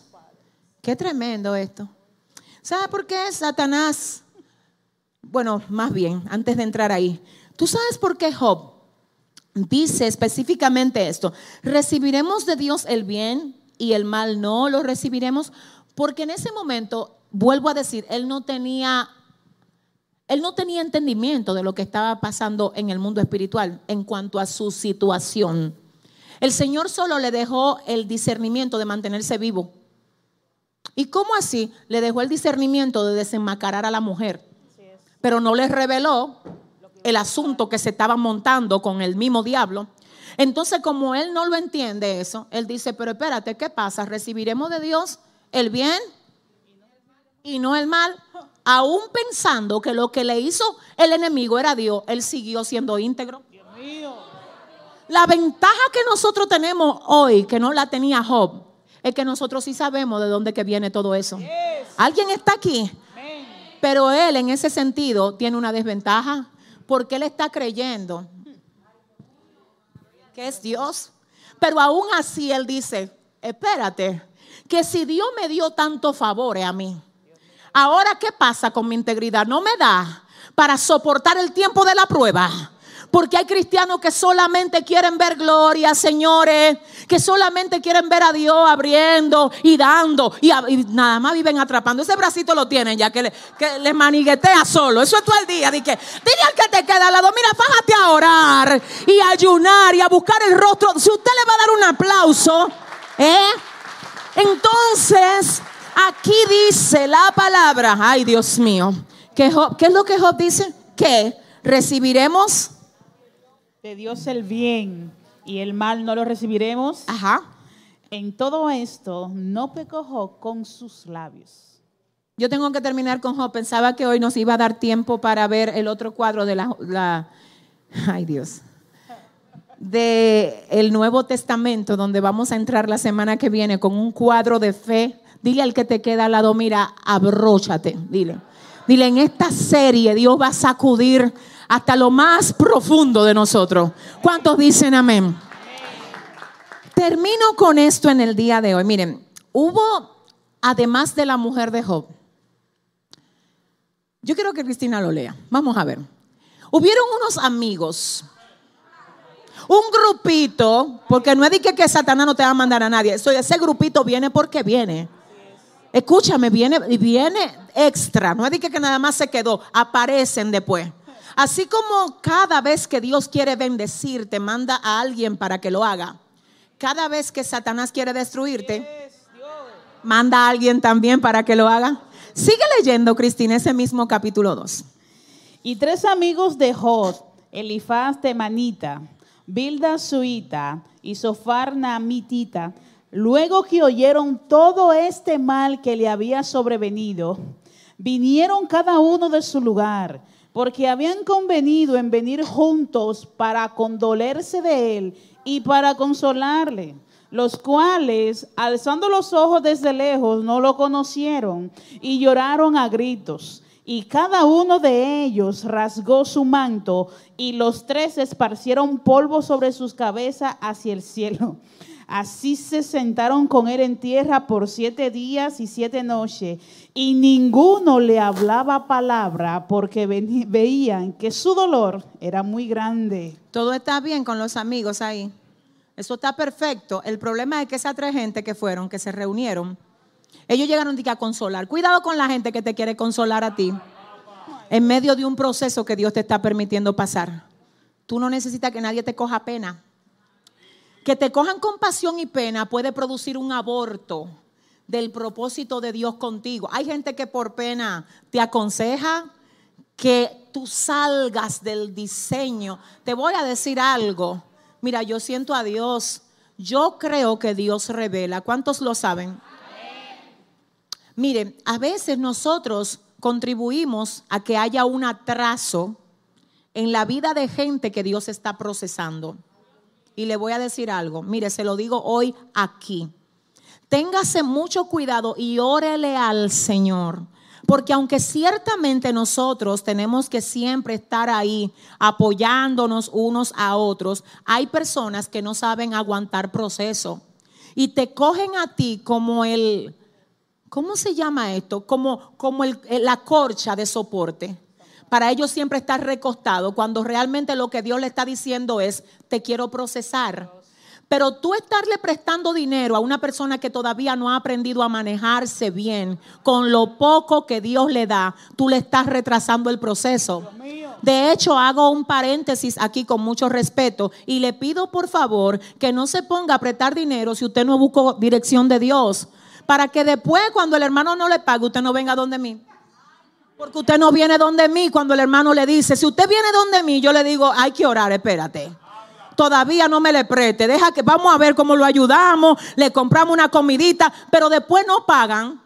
Qué tremendo esto. ¿Sabe por qué Satanás? Bueno, más bien, antes de entrar ahí, ¿tú sabes por qué Job dice específicamente esto? ¿Recibiremos de Dios el bien y el mal no lo recibiremos? Porque en ese momento, vuelvo a decir, él no tenía él no tenía entendimiento de lo que estaba pasando en el mundo espiritual en cuanto a su situación. El Señor solo le dejó el discernimiento de mantenerse vivo. ¿Y cómo así? Le dejó el discernimiento de desenmascarar a la mujer. Pero no le reveló el asunto que se estaba montando con el mismo diablo. Entonces, como él no lo entiende eso, él dice, pero espérate, ¿qué pasa? ¿Recibiremos de Dios el bien y no el mal, aún pensando que lo que le hizo el enemigo era Dios, él siguió siendo íntegro. La ventaja que nosotros tenemos hoy, que no la tenía Job, es que nosotros sí sabemos de dónde que viene todo eso. ¿Alguien está aquí? Pero él en ese sentido tiene una desventaja porque él está creyendo que es Dios. Pero aún así él dice, espérate, que si Dios me dio tanto favores a mí, ahora ¿qué pasa con mi integridad? No me da para soportar el tiempo de la prueba. Porque hay cristianos que solamente quieren ver gloria, señores, que solamente quieren ver a Dios abriendo y dando y, nada más viven atrapando. Ese bracito lo tienen ya que le, que maniguetea solo. Eso es todo el día. Dile, dile al que te queda al lado, mira, fájate a orar y a ayunar y a buscar el rostro. Si usted le va a dar un aplauso, ¿eh? Entonces, aquí dice la palabra, ay Dios mío, ¿qué es lo que Job dice? Que recibiremos
de Dios el bien y el mal no lo recibiremos.
Ajá.
En todo esto no pecó Job con sus labios.
Yo tengo que terminar con Job. Pensaba que hoy nos iba a dar tiempo para ver el otro cuadro de la, la ay Dios, de el Nuevo Testamento, donde vamos a entrar la semana que viene con un cuadro de fe. Dile al que te queda al lado, mira, abróchate, dile. Dile, en esta serie Dios va a sacudir hasta lo más profundo de nosotros. ¿Cuántos dicen amén? Termino con esto en el día de hoy. Miren, hubo, además de la mujer de Job, yo quiero que Cristina lo lea. Vamos a ver. Hubieron unos amigos, un grupito, porque no es de que, que Satanás no te va a mandar a nadie. ese grupito viene porque viene. Escúchame, viene, viene extra. No es de que, nada más se quedó, aparecen después. Así como cada vez que Dios quiere bendecirte, manda a alguien para que lo haga. Cada vez que Satanás quiere destruirte, manda a alguien también para que lo haga. Sigue leyendo, Cristina, ese mismo capítulo 2.
Y tres amigos de Jod, Elifaz Temanita, Bilda Suita y Sofar Namitita, luego que oyeron todo este mal que le había sobrevenido, vinieron cada uno de su lugar porque habían convenido en venir juntos para condolerse de él y para consolarle, los cuales, alzando los ojos desde lejos, no lo conocieron y lloraron a gritos. Y cada uno de ellos rasgó su manto y los tres esparcieron polvo sobre sus cabezas hacia el cielo. Así se sentaron con él en tierra por siete días y siete noches, y ninguno le hablaba palabra porque veían que su dolor era muy grande.
Todo está bien con los amigos ahí. Eso está perfecto. El problema es que esas tres gente que fueron, que se reunieron, ellos llegaron a consolar. Cuidado con la gente que te quiere consolar a ti en medio de un proceso que Dios te está permitiendo pasar. Tú no necesitas que nadie te coja pena. Que te cojan compasión y pena puede producir un aborto del propósito de Dios contigo. Hay gente que por pena te aconseja que tú salgas del diseño. Te voy a decir algo. Mira, yo siento a Dios. Yo creo que Dios revela. ¿Cuántos lo saben? Miren, a veces nosotros contribuimos a que haya un atraso en la vida de gente que Dios está procesando. Y le voy a decir algo, mire, se lo digo hoy aquí. Téngase mucho cuidado y órele al Señor. Porque aunque ciertamente nosotros tenemos que siempre estar ahí apoyándonos unos a otros, hay personas que no saben aguantar proceso y te cogen a ti como el, ¿cómo se llama esto? Como, como el, la corcha de soporte para ellos siempre estar recostado cuando realmente lo que Dios le está diciendo es, te quiero procesar. Pero tú estarle prestando dinero a una persona que todavía no ha aprendido a manejarse bien con lo poco que Dios le da, tú le estás retrasando el proceso. De hecho, hago un paréntesis aquí con mucho respeto y le pido por favor que no se ponga a prestar dinero si usted no buscó dirección de Dios. Para que después, cuando el hermano no le pague, usted no venga donde mí. Porque usted no viene donde mí cuando el hermano le dice, si usted viene donde mí, yo le digo, hay que orar, espérate. Todavía no me le preste, deja que vamos a ver cómo lo ayudamos, le compramos una comidita, pero después no pagan.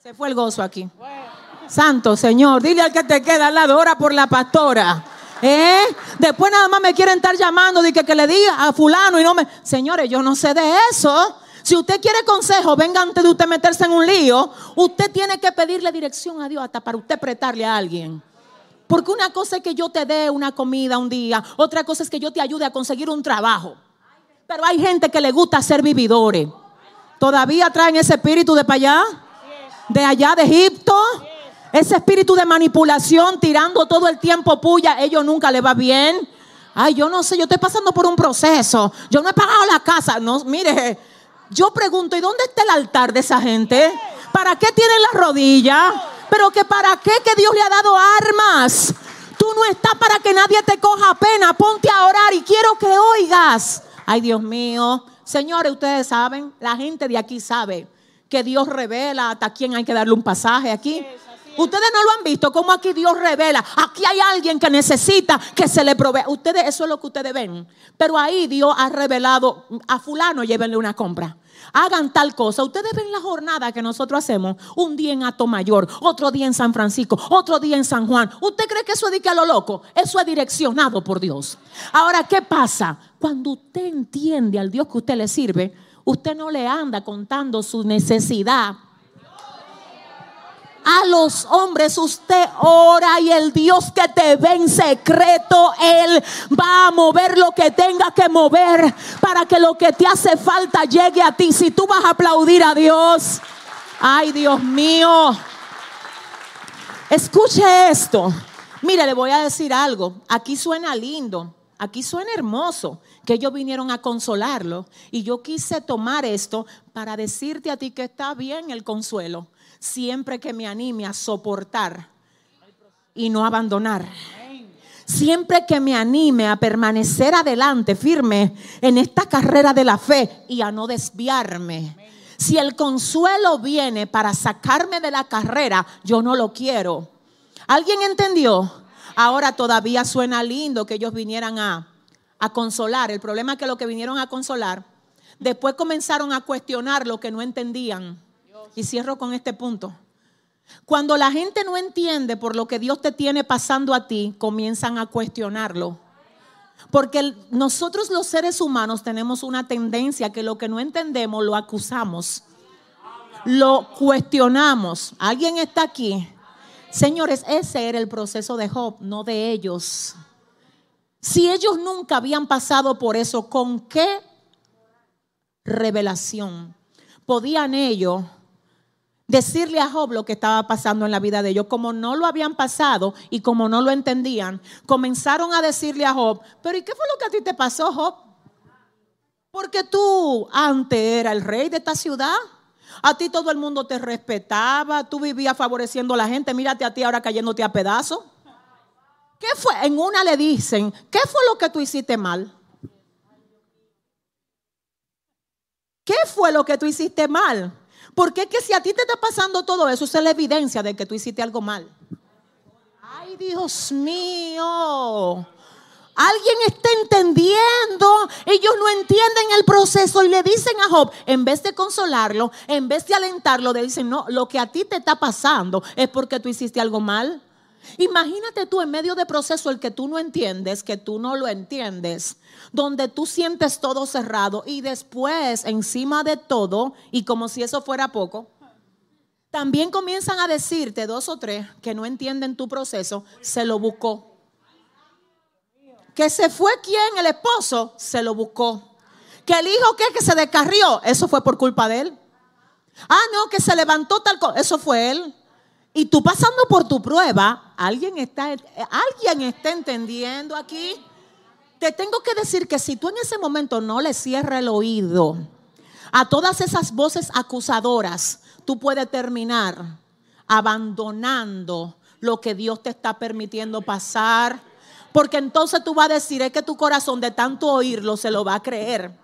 Se fue el gozo aquí. Santo Señor, dile al que te queda al lado, ora por la pastora. ¿Eh? Después nada más me quieren estar llamando de que, que le diga a fulano y no me... Señores, yo no sé de eso. Si usted quiere consejo, venga antes de usted meterse en un lío, usted tiene que pedirle dirección a Dios hasta para usted prestarle a alguien. Porque una cosa es que yo te dé una comida un día, otra cosa es que yo te ayude a conseguir un trabajo. Pero hay gente que le gusta ser vividores. ¿Todavía traen ese espíritu de para allá? ¿De allá de Egipto? Ese espíritu de manipulación tirando todo el tiempo puya, ellos nunca le va bien. Ay, yo no sé, yo estoy pasando por un proceso. Yo no he pagado la casa. No, mire, yo pregunto, ¿y dónde está el altar de esa gente? ¿Para qué tienen las rodillas? Pero que para qué que Dios le ha dado armas. Tú no estás para que nadie te coja pena. Ponte a orar y quiero que oigas. Ay, Dios mío. Señores, ustedes saben, la gente de aquí sabe que Dios revela hasta quién hay que darle un pasaje aquí. Ustedes no lo han visto, como aquí Dios revela. Aquí hay alguien que necesita que se le provea. Ustedes, eso es lo que ustedes ven. Pero ahí Dios ha revelado a fulano, llévenle una compra. Hagan tal cosa. Ustedes ven la jornada que nosotros hacemos. Un día en Mayor, otro día en San Francisco, otro día en San Juan. ¿Usted cree que eso es de a lo loco? Eso es direccionado por Dios. Ahora, ¿qué pasa? Cuando usted entiende al Dios que usted le sirve, usted no le anda contando su necesidad a los hombres usted ora y el Dios que te ve en secreto, Él va a mover lo que tenga que mover para que lo que te hace falta llegue a ti. Si tú vas a aplaudir a Dios, ay Dios mío, escuche esto. Mire, le voy a decir algo. Aquí suena lindo, aquí suena hermoso que ellos vinieron a consolarlo. Y yo quise tomar esto para decirte a ti que está bien el consuelo siempre que me anime a soportar y no abandonar. Siempre que me anime a permanecer adelante, firme en esta carrera de la fe y a no desviarme. Si el consuelo viene para sacarme de la carrera, yo no lo quiero. ¿Alguien entendió? Ahora todavía suena lindo que ellos vinieran a, a consolar. El problema es que lo que vinieron a consolar, después comenzaron a cuestionar lo que no entendían. Y cierro con este punto. Cuando la gente no entiende por lo que Dios te tiene pasando a ti, comienzan a cuestionarlo. Porque nosotros los seres humanos tenemos una tendencia que lo que no entendemos lo acusamos, lo cuestionamos. ¿Alguien está aquí? Señores, ese era el proceso de Job, no de ellos. Si ellos nunca habían pasado por eso, ¿con qué revelación podían ellos decirle a Job lo que estaba pasando en la vida de ellos. Como no lo habían pasado y como no lo entendían, comenzaron a decirle a Job, pero ¿y qué fue lo que a ti te pasó, Job? Porque tú antes era el rey de esta ciudad. A ti todo el mundo te respetaba, tú vivías favoreciendo a la gente, mírate a ti ahora cayéndote a pedazos. ¿Qué fue? En una le dicen, ¿qué fue lo que tú hiciste mal? ¿Qué fue lo que tú hiciste mal? Porque es que si a ti te está pasando todo eso, es la evidencia de que tú hiciste algo mal. Ay, Dios mío. Alguien está entendiendo. Ellos no entienden el proceso y le dicen a Job, en vez de consolarlo, en vez de alentarlo, le dicen, no, lo que a ti te está pasando es porque tú hiciste algo mal. Imagínate tú en medio de proceso el que tú no entiendes, que tú no lo entiendes, donde tú sientes todo cerrado y después encima de todo, y como si eso fuera poco, también comienzan a decirte dos o tres que no entienden tu proceso, se lo buscó. Que se fue quien, el esposo, se lo buscó. Que el hijo que, que se descarrió, eso fue por culpa de él. Ah, no, que se levantó tal cosa, eso fue él. Y tú pasando por tu prueba, ¿alguien está, ¿alguien está entendiendo aquí? Te tengo que decir que si tú en ese momento no le cierras el oído a todas esas voces acusadoras, tú puedes terminar abandonando lo que Dios te está permitiendo pasar. Porque entonces tú vas a decir, es que tu corazón de tanto oírlo se lo va a creer.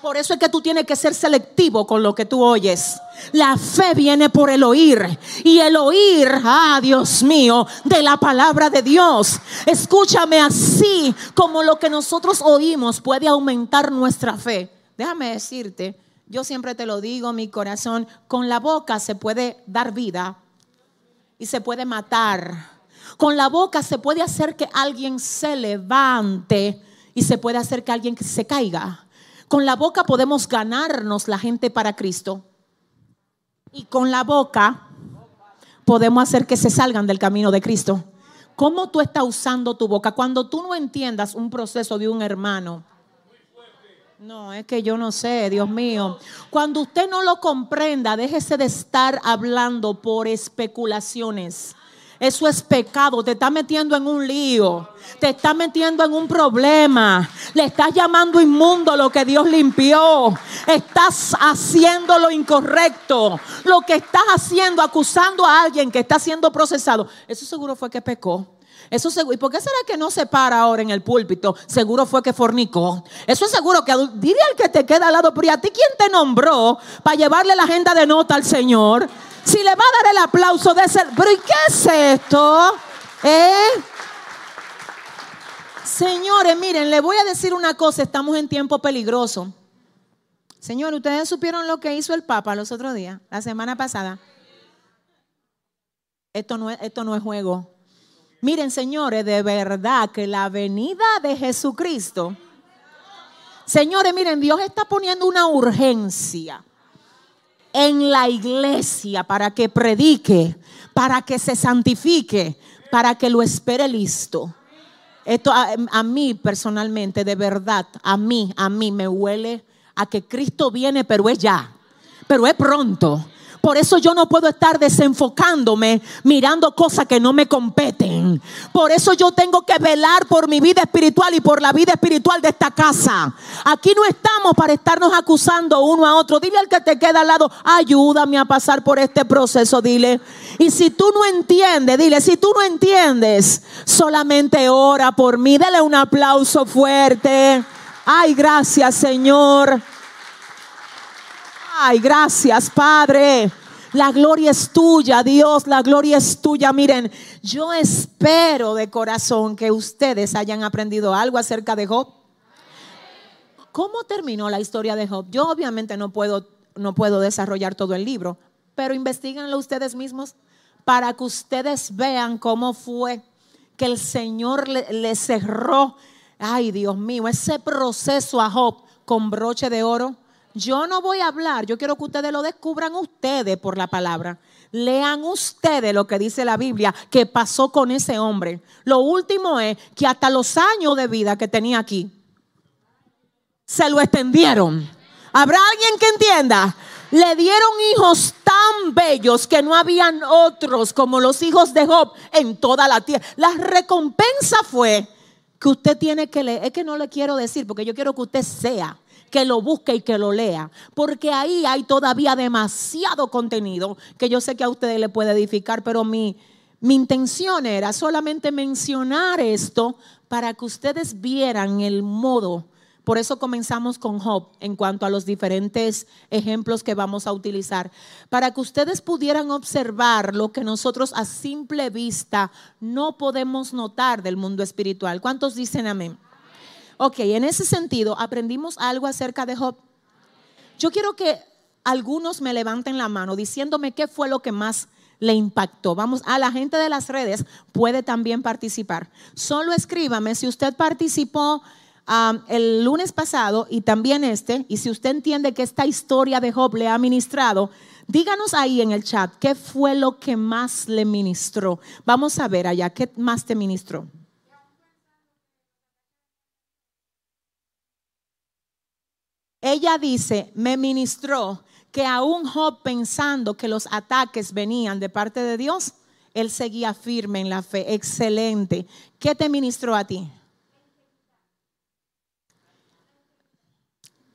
Por eso es que tú tienes que ser selectivo con lo que tú oyes. La fe viene por el oír. Y el oír, ah, Dios mío, de la palabra de Dios. Escúchame así como lo que nosotros oímos puede aumentar nuestra fe. Déjame decirte, yo siempre te lo digo, mi corazón, con la boca se puede dar vida y se puede matar. Con la boca se puede hacer que alguien se levante y se puede hacer que alguien se caiga. Con la boca podemos ganarnos la gente para Cristo. Y con la boca podemos hacer que se salgan del camino de Cristo. ¿Cómo tú estás usando tu boca? Cuando tú no entiendas un proceso de un hermano. No, es que yo no sé, Dios mío. Cuando usted no lo comprenda, déjese de estar hablando por especulaciones. Eso es pecado, te está metiendo en un lío, te está metiendo en un problema, le estás llamando inmundo lo que Dios limpió, estás haciendo lo incorrecto, lo que estás haciendo, acusando a alguien que está siendo procesado, eso seguro fue que pecó. Eso seguro. ¿Y por qué será que no se para ahora en el púlpito? Seguro fue que fornicó. Eso es seguro que dile al que te queda al lado, pero ¿y a ti quién te nombró para llevarle la agenda de nota al Señor? Si le va a dar el aplauso de ese... Pero ¿y qué es esto? ¿Eh? Señores, miren, le voy a decir una cosa, estamos en tiempo peligroso. Señor, ¿ustedes supieron lo que hizo el Papa los otros días, la semana pasada? Esto no es, esto no es juego. Miren, señores, de verdad que la venida de Jesucristo, señores, miren, Dios está poniendo una urgencia en la iglesia para que predique, para que se santifique, para que lo espere listo. Esto a, mí personalmente, de verdad, a mí, a mí me huele a que Cristo viene, pero es ya, pero es pronto. Por eso yo no puedo estar desenfocándome mirando cosas que no me competen. Por eso yo tengo que velar por mi vida espiritual y por la vida espiritual de esta casa. Aquí no estamos para estarnos acusando uno a otro. Dile al que te queda al lado, ayúdame a pasar por este proceso, dile. Y si tú no entiendes, dile, si tú no entiendes, solamente ora por mí. Dale un aplauso fuerte. Ay, gracias Señor. Ay, gracias Padre. La gloria es tuya, Dios, la gloria es tuya. Miren, yo espero de corazón que ustedes hayan aprendido algo acerca de Job. ¿Cómo terminó la historia de Job? Yo obviamente no puedo, no puedo desarrollar todo el libro, pero investiguenlo ustedes mismos para que ustedes vean cómo fue que el Señor le, le cerró ay Dios mío, ese proceso a Job con broche de oro. Yo no voy a hablar, yo quiero que ustedes lo descubran ustedes por la palabra. Lean ustedes lo que dice la Biblia que pasó con ese hombre. Lo último es que hasta los años de vida que tenía aquí se lo extendieron. ¿Habrá alguien que entienda? Le dieron hijos tan bellos que no habían otros como los hijos de Job en toda la tierra. La recompensa fue que usted tiene que leer. Es que no le quiero decir porque yo quiero que usted sea, que lo busque y que lo lea. Porque ahí hay todavía demasiado contenido que yo sé que a ustedes le puede edificar, pero mi, mi intención era solamente mencionar esto para que ustedes vieran el modo. Por eso comenzamos con Job en cuanto a los diferentes ejemplos que vamos a utilizar, para que ustedes pudieran observar lo que nosotros a simple vista no podemos notar del mundo espiritual. ¿Cuántos dicen amén? Ok, en ese sentido, aprendimos algo acerca de Job. Yo quiero que algunos me levanten la mano diciéndome qué fue lo que más le impactó. Vamos, a la gente de las redes puede también participar. Solo escríbame si usted participó um, el lunes pasado y también este, y si usted entiende que esta historia de Job le ha ministrado, díganos ahí en el chat qué fue lo que más le ministró. Vamos a ver allá, ¿qué más te ministró? Ella dice, me ministró que aún Job pensando que los ataques venían de parte de Dios, él seguía firme en la fe. Excelente. ¿Qué te ministró a ti?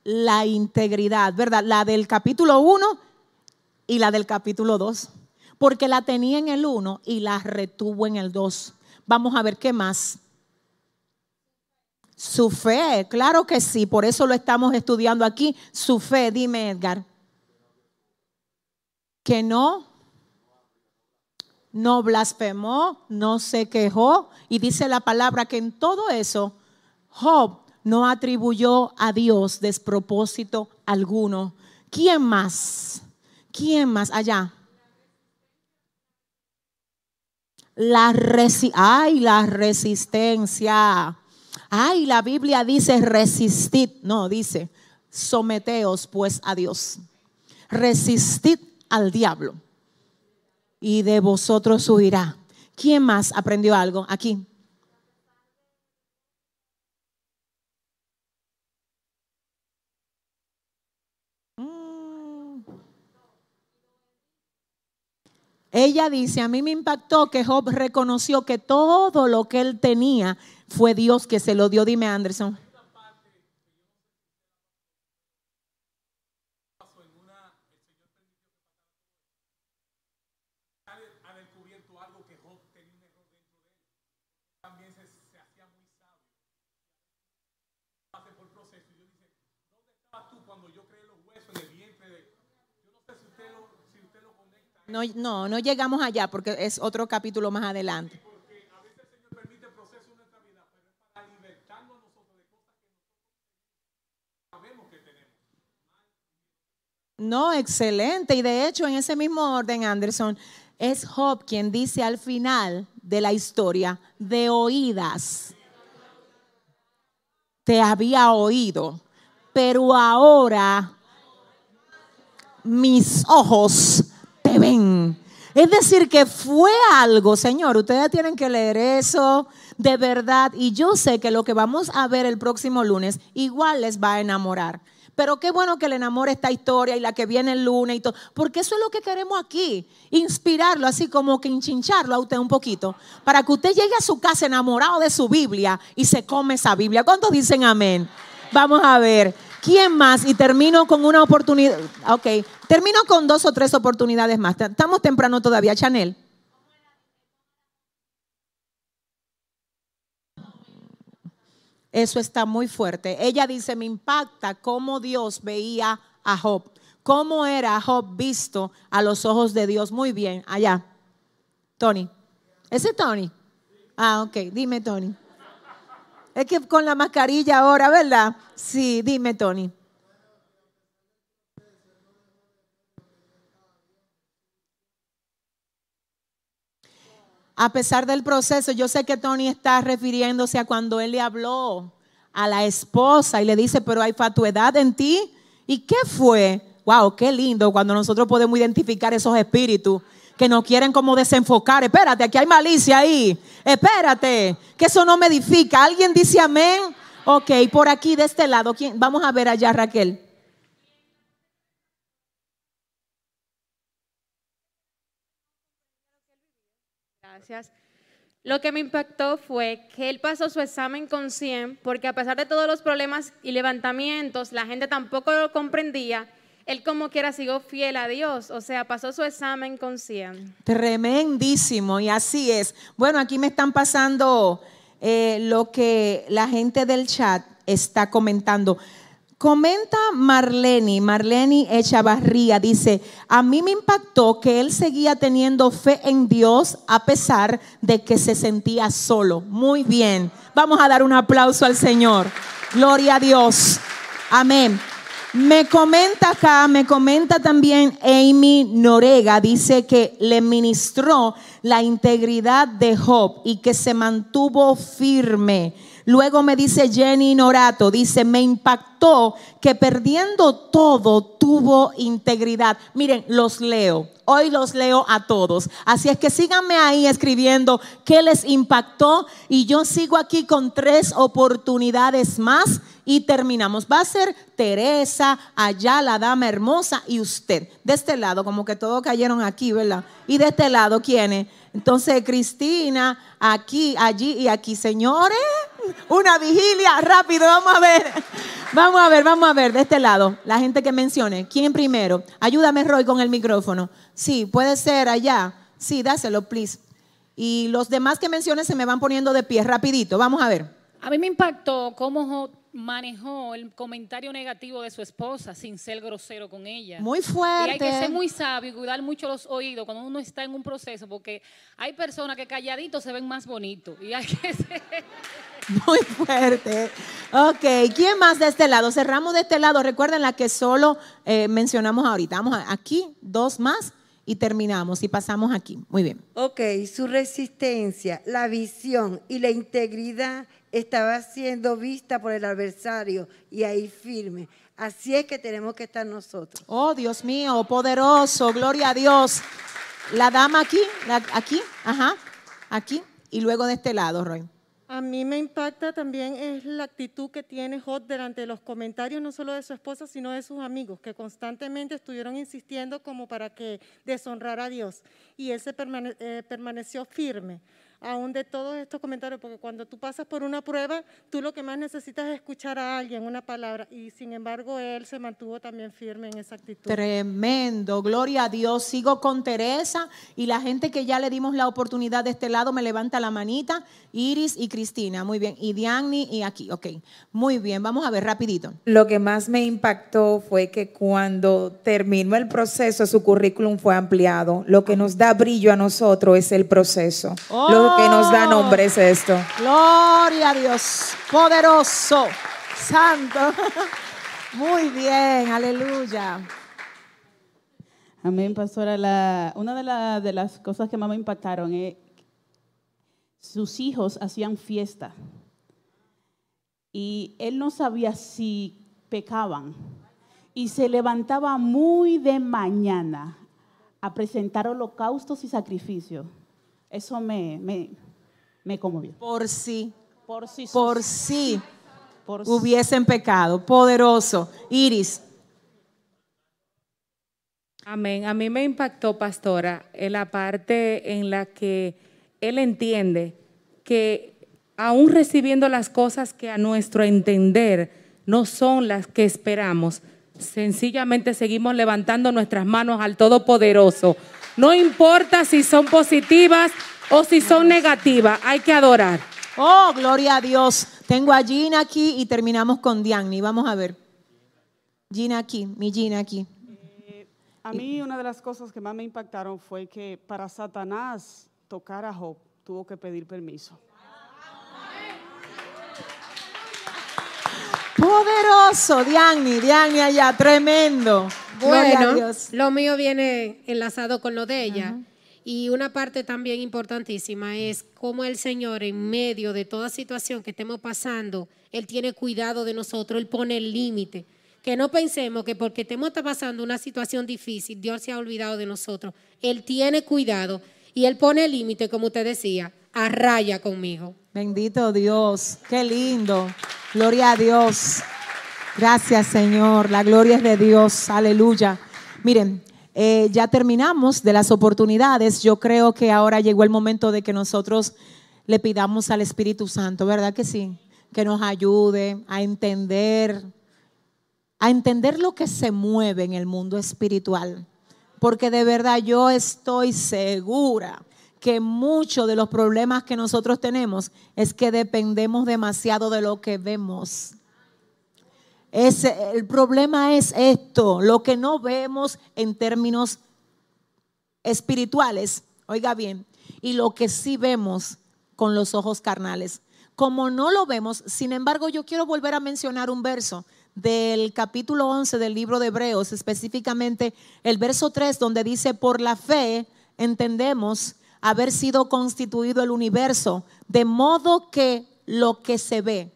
La integridad, ¿verdad? La del capítulo 1 y la del capítulo 2. Porque la tenía en el 1 y la retuvo en el 2. Vamos a ver qué más. Su fe, claro que sí, por eso lo estamos estudiando aquí. Su fe, dime Edgar. Que no, no blasfemó, no se quejó y dice la palabra que en todo eso Job no atribuyó a Dios despropósito alguno. ¿Quién más? ¿Quién más allá? La, resi Ay, la resistencia. Ay, la Biblia dice resistid. No, dice someteos pues a Dios. Resistid al diablo y de vosotros huirá. ¿Quién más aprendió algo aquí? Mm. Ella dice, a mí me impactó que Job reconoció que todo lo que él tenía fue Dios que se lo dio. Dime, Anderson. No, no, llegamos allá porque es otro capítulo más adelante. No, excelente. Y de hecho, en ese mismo orden, Anderson, es Job quien dice al final de la historia, de oídas, te había oído, pero ahora mis ojos te ven. Es decir, que fue algo, Señor, ustedes tienen que leer eso de verdad y yo sé que lo que vamos a ver el próximo lunes igual les va a enamorar. Pero qué bueno que le enamore esta historia y la que viene el lunes y todo. Porque eso es lo que queremos aquí. Inspirarlo, así como que enchincharlo a usted un poquito. Para que usted llegue a su casa enamorado de su Biblia y se come esa Biblia. ¿Cuántos dicen amén? Vamos a ver. ¿Quién más? Y termino con una oportunidad. Ok. Termino con dos o tres oportunidades más. Estamos temprano todavía, Chanel. Eso está muy fuerte. Ella dice, me impacta cómo Dios veía a Job. ¿Cómo era Job visto a los ojos de Dios? Muy bien, allá. Tony. ¿Ese es Tony? Ah, ok. Dime, Tony. Es que con la mascarilla ahora, ¿verdad? Sí, dime, Tony. A pesar del proceso, yo sé que Tony está refiriéndose a cuando él le habló a la esposa y le dice, pero hay fatuidad en ti. ¿Y qué fue? Wow, qué lindo cuando nosotros podemos identificar esos espíritus que nos quieren como desenfocar. Espérate, aquí hay malicia ahí. Espérate, que eso no me edifica. ¿Alguien dice amén? Ok, por aquí de este lado, vamos a ver allá Raquel.
Lo que me impactó fue que él pasó su examen con 100 porque a pesar de todos los problemas y levantamientos, la gente tampoco lo comprendía. Él como quiera siguió fiel a Dios, o sea, pasó su examen con 100.
Tremendísimo, y así es. Bueno, aquí me están pasando eh, lo que la gente del chat está comentando. Comenta Marleni, Marleni Echavarría, dice, a mí me impactó que él seguía teniendo fe en Dios a pesar de que se sentía solo. Muy bien, vamos a dar un aplauso al Señor. Gloria a Dios. Amén. Me comenta acá, me comenta también Amy Norega, dice que le ministró la integridad de Job y que se mantuvo firme Luego me dice Jenny Norato, dice, me impactó que perdiendo todo tuvo integridad. Miren, los leo. Hoy los leo a todos. Así es que síganme ahí escribiendo qué les impactó y yo sigo aquí con tres oportunidades más y terminamos. Va a ser Teresa, allá la dama hermosa y usted. De este lado, como que todos cayeron aquí, ¿verdad? Y de este lado, ¿quiénes? Entonces, Cristina, aquí, allí y aquí. Señores, una vigilia, rápido, vamos a ver. Vamos a ver, vamos a ver, de este lado, la gente que mencione. ¿Quién primero? Ayúdame, Roy, con el micrófono. Sí, puede ser allá. Sí, dáselo, please. Y los demás que mencione se me van poniendo de pie, rapidito. Vamos a ver.
A mí me impactó cómo manejó el comentario negativo de su esposa sin ser grosero con ella.
Muy fuerte.
Y hay que ser muy sabio y cuidar mucho los oídos cuando uno está en un proceso, porque hay personas que calladitos se ven más bonitos. Y hay que ser...
Muy fuerte. Ok, ¿quién más de este lado? Cerramos de este lado. Recuerden la que solo eh, mencionamos ahorita. Vamos aquí, dos más y terminamos y pasamos aquí. Muy bien.
Ok, su resistencia, la visión y la integridad estaba siendo vista por el adversario y ahí firme. Así es que tenemos que estar nosotros.
Oh, Dios mío, poderoso, gloria a Dios. La dama aquí, aquí, ajá, aquí y luego de este lado, Roy.
A mí me impacta también es la actitud que tiene Jod delante de los comentarios, no solo de su esposa, sino de sus amigos, que constantemente estuvieron insistiendo como para que deshonrara a Dios. Y él se eh, permaneció firme. Aún de todos estos comentarios, porque cuando tú pasas por una prueba, tú lo que más necesitas es escuchar a alguien, una palabra, y sin embargo él se mantuvo también firme en esa actitud.
Tremendo, gloria a Dios. Sigo con Teresa y la gente que ya le dimos la oportunidad de este lado me levanta la manita. Iris y Cristina, muy bien. Y Diani y aquí, ok. Muy bien, vamos a ver rapidito.
Lo que más me impactó fue que cuando terminó el proceso, su currículum fue ampliado. Lo que nos da brillo a nosotros es el proceso. Lo que nos da nombre es esto.
Gloria a Dios, poderoso, santo. Muy bien, aleluya.
Amén, pastora. La- una de, la- de las cosas que más me impactaron es sus hijos hacían fiesta y él no sabía si pecaban y se levantaba muy de mañana a presentar holocaustos y sacrificios. Eso me, me, me conmovió.
Por si,
Por si,
por si
por si-
hubiesen pecado. Poderoso. Iris.
Amén. A mí me impactó, pastora, en la parte en la que él entiende que aún recibiendo las cosas que a nuestro entender no son las que esperamos, sencillamente seguimos levantando nuestras manos al Todopoderoso. No importa si son positivas o si son negativas, hay que adorar.
Oh, gloria a Dios. Tengo a Gina aquí y terminamos con Diani. Vamos a ver. Gina aquí, mi Gina aquí.
A mí una de las cosas que más me impactaron fue que para Satanás tocar a Job tuvo que pedir permiso.
Poderoso, Diani, Diani allá, tremendo.
Bueno, lo mío viene enlazado con lo de ella. Y una parte también importantísima es cómo el Señor en medio de toda situación que estemos pasando, Él tiene cuidado de nosotros, Él pone el límite. Que no pensemos que porque estemos pasando una situación difícil, Dios se ha olvidado de nosotros. Él tiene cuidado y Él pone el límite, como usted decía, a raya conmigo.
Bendito Dios, qué lindo. Gloria a Dios. Gracias Señor, la gloria es de Dios, aleluya. Miren, eh, ya terminamos de las oportunidades. Yo creo que ahora llegó el momento de que nosotros le pidamos al Espíritu Santo, ¿verdad que sí? Que nos ayude a entender, a entender lo que se mueve en el mundo espiritual. Porque de verdad yo estoy segura que muchos de los problemas que nosotros tenemos es que dependemos demasiado de lo que vemos. El problema es esto, lo que no vemos en términos espirituales, oiga bien, y lo que sí vemos con los ojos carnales. Como no lo vemos, sin embargo, yo quiero volver a mencionar un verso del capítulo 11 del libro de Hebreos, específicamente el verso 3, donde dice, por la fe entendemos haber sido constituido el universo, de modo que lo que se ve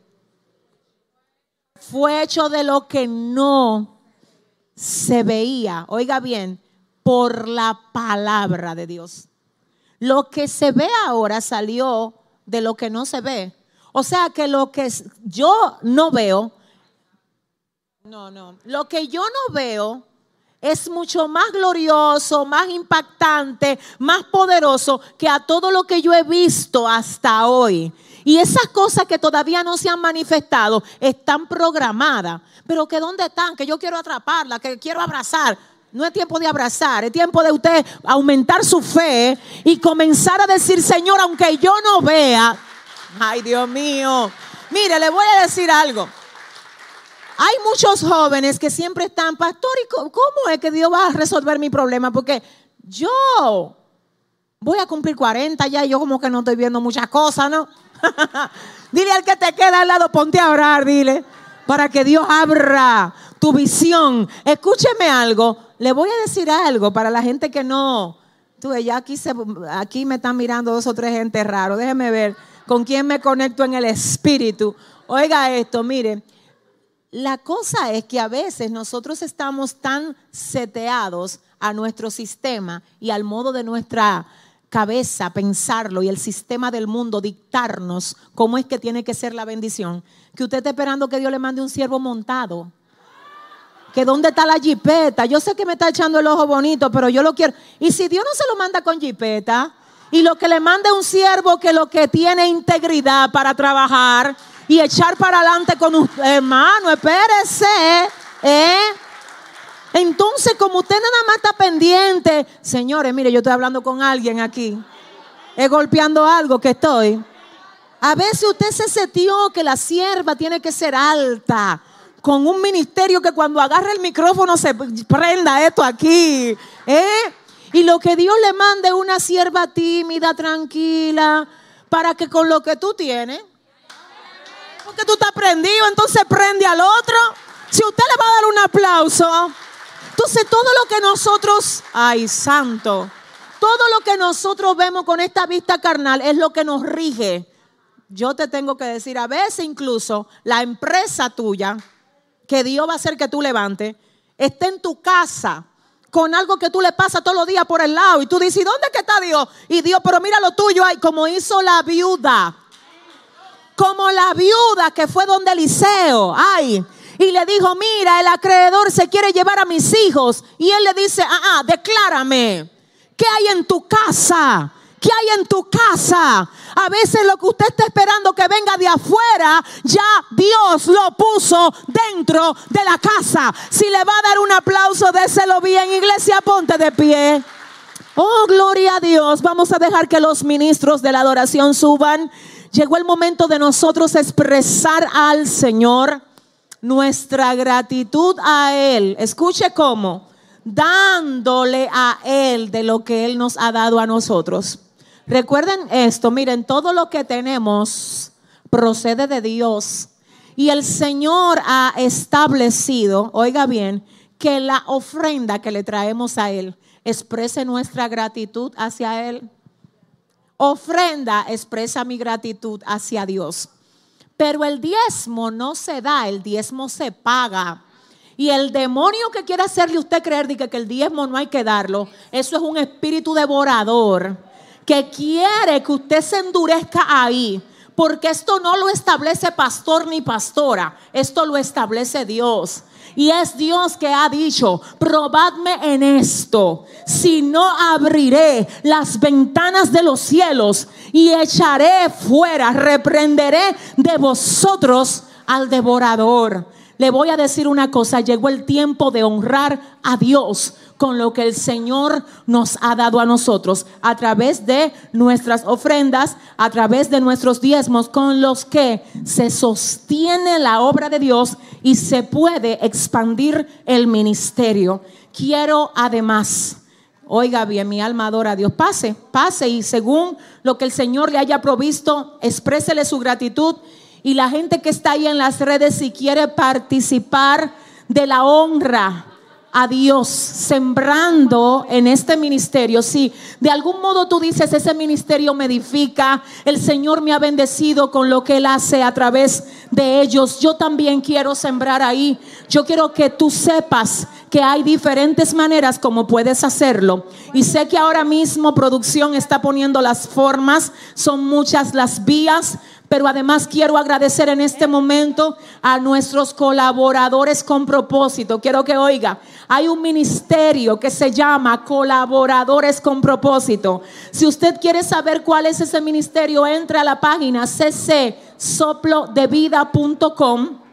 fue hecho de lo que no se veía. Oiga bien, por la palabra de Dios. Lo que se ve ahora salió de lo que no se ve. O sea que lo que yo no veo, no, no, lo que yo no veo es mucho más glorioso, más impactante, más poderoso que a todo lo que yo he visto hasta hoy. Y esas cosas que todavía no se han manifestado están programadas. Pero que dónde están, que yo quiero atraparla, que quiero abrazar. No es tiempo de abrazar, es tiempo de usted aumentar su fe y comenzar a decir, Señor, aunque yo no vea, ay Dios mío, mire, le voy a decir algo. Hay muchos jóvenes que siempre están, pastor, ¿y cómo es que Dios va a resolver mi problema? Porque yo voy a cumplir 40 ya y yo como que no estoy viendo muchas cosas, ¿no? dile al que te queda al lado, ponte a orar, dile, para que Dios abra tu visión. Escúcheme algo, le voy a decir algo para la gente que no, tú ya aquí, se, aquí me están mirando dos o tres gente raro, déjeme ver con quién me conecto en el espíritu. Oiga esto, mire. La cosa es que a veces nosotros estamos tan seteados a nuestro sistema y al modo de nuestra cabeza pensarlo y el sistema del mundo dictarnos cómo es que tiene que ser la bendición, que usted está esperando que Dios le mande un siervo montado. Que dónde está la jipeta. Yo sé que me está echando el ojo bonito, pero yo lo quiero. Y si Dios no se lo manda con jipeta, Y lo que le mande un siervo que lo que tiene integridad para trabajar y echar para adelante con usted, hermano, espérese, ¿eh? Entonces, como usted nada más está pendiente, señores, mire, yo estoy hablando con alguien aquí, es golpeando algo que estoy. A veces usted se setió que la sierva tiene que ser alta, con un ministerio que cuando agarre el micrófono se prenda esto aquí. ¿eh? Y lo que Dios le mande una sierva tímida, tranquila, para que con lo que tú tienes, porque tú estás prendido, entonces prende al otro. Si usted le va a dar un aplauso, entonces todo lo que nosotros, ay santo, todo lo que nosotros vemos con esta vista carnal es lo que nos rige. Yo te tengo que decir, a veces incluso la empresa tuya, que Dios va a hacer que tú levantes, está en tu casa con algo que tú le pasas todos los días por el lado y tú dices, ¿dónde que está Dios? Y Dios, pero mira lo tuyo ahí, como hizo la viuda. Como la viuda que fue donde Eliseo, ay, y le dijo, mira, el acreedor se quiere llevar a mis hijos. Y él le dice, ah, ah, declárame, ¿qué hay en tu casa? ¿Qué hay en tu casa? A veces lo que usted está esperando que venga de afuera, ya Dios lo puso dentro de la casa. Si le va a dar un aplauso, déselo bien. Iglesia, ponte de pie. Oh, gloria a Dios. Vamos a dejar que los ministros de la adoración suban. Llegó el momento de nosotros expresar al Señor nuestra gratitud a Él. Escuche cómo. Dándole a Él de lo que Él nos ha dado a nosotros. Recuerden esto, miren, todo lo que tenemos procede de Dios. Y el Señor ha establecido, oiga bien, que la ofrenda que le traemos a Él exprese nuestra gratitud hacia Él. Ofrenda expresa mi gratitud hacia Dios. Pero el diezmo no se da, el diezmo se paga. Y el demonio que quiere hacerle usted creer que, que el diezmo no hay que darlo, eso es un espíritu devorador que quiere que usted se endurezca ahí. Porque esto no lo establece pastor ni pastora, esto lo establece Dios. Y es Dios que ha dicho, probadme en esto, si no abriré las ventanas de los cielos y echaré fuera, reprenderé de vosotros al devorador. Le voy a decir una cosa, llegó el tiempo de honrar a Dios con lo que el Señor nos ha dado a nosotros a través de nuestras ofrendas, a través de nuestros diezmos con los que se sostiene la obra de Dios y se puede expandir el ministerio. Quiero además, oiga bien, mi alma adora a Dios, pase, pase y según lo que el Señor le haya provisto, exprésele su gratitud y la gente que está ahí en las redes si quiere participar de la honra a Dios sembrando en este ministerio, si de algún modo tú dices, ese ministerio me edifica, el Señor me ha bendecido con lo que Él hace a través de ellos, yo también quiero sembrar ahí. Yo quiero que tú sepas que hay diferentes maneras como puedes hacerlo. Y sé que ahora mismo producción está poniendo las formas, son muchas las vías pero además quiero agradecer en este momento a nuestros colaboradores con propósito. Quiero que oiga, hay un ministerio que se llama Colaboradores con propósito. Si usted quiere saber cuál es ese ministerio, entre a la página ccsoplo-de-vida.com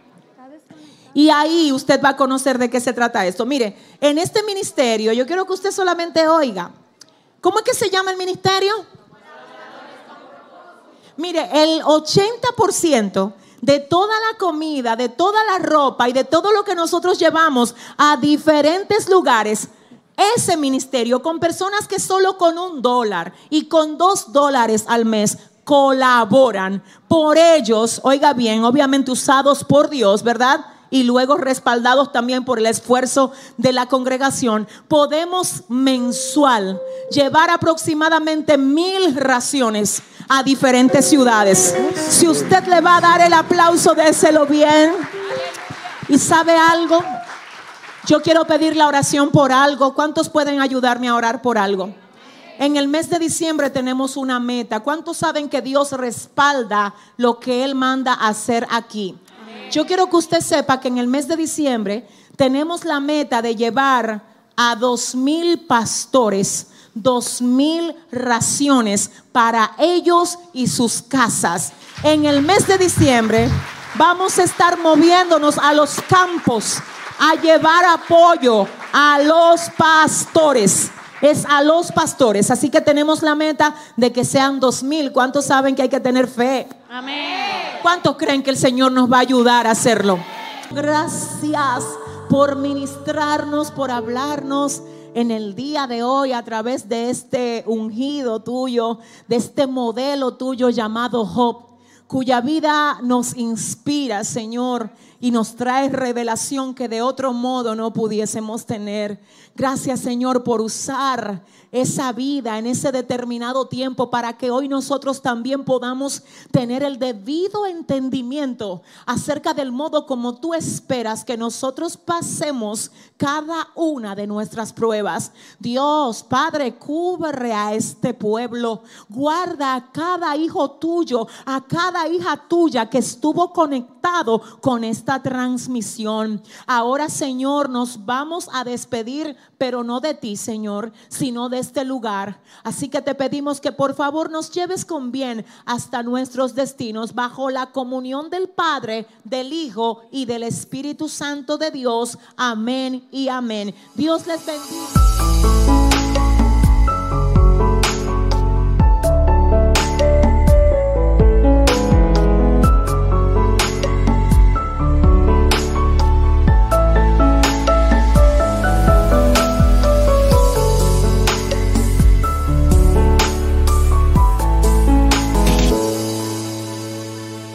Y ahí usted va a conocer de qué se trata esto. Mire, en este ministerio yo quiero que usted solamente oiga. ¿Cómo es que se llama el ministerio? Mire, el 80% de toda la comida, de toda la ropa y de todo lo que nosotros llevamos a diferentes lugares, ese ministerio con personas que solo con un dólar y con dos dólares al mes colaboran por ellos, oiga bien, obviamente usados por Dios, ¿verdad? Y luego respaldados también por el esfuerzo de la congregación, podemos mensual llevar aproximadamente mil raciones a diferentes ciudades. Si usted le va a dar el aplauso, déselo bien. ¿Y sabe algo? Yo quiero pedir la oración por algo. ¿Cuántos pueden ayudarme a orar por algo? En el mes de diciembre tenemos una meta. ¿Cuántos saben que Dios respalda lo que Él manda hacer aquí? Yo quiero que usted sepa que en el mes de diciembre tenemos la meta de llevar a dos mil pastores dos mil raciones para ellos y sus casas. En el mes de diciembre vamos a estar moviéndonos a los campos a llevar apoyo a los pastores es a los pastores. Así que tenemos la meta de que sean dos mil. ¿Cuántos saben que hay que tener fe? Amén. ¿Cuántos creen que el Señor nos va a ayudar a hacerlo? Gracias por ministrarnos, por hablarnos en el día de hoy a través de este ungido tuyo, de este modelo tuyo llamado Job, cuya vida nos inspira, Señor, y nos trae revelación que de otro modo no pudiésemos tener. Gracias Señor por usar esa vida en ese determinado tiempo para que hoy nosotros también podamos tener el debido entendimiento acerca del modo como tú esperas que nosotros pasemos cada una de nuestras pruebas. Dios, Padre, cubre a este pueblo. Guarda a cada hijo tuyo, a cada hija tuya que estuvo conectado con esta transmisión. Ahora, Señor, nos vamos a despedir, pero no de ti, Señor, sino de este lugar. Así que te pedimos que por favor nos lleves con bien hasta nuestros destinos bajo la comunión del Padre, del Hijo y del Espíritu Santo de Dios. Amén y amén. Dios les bendiga.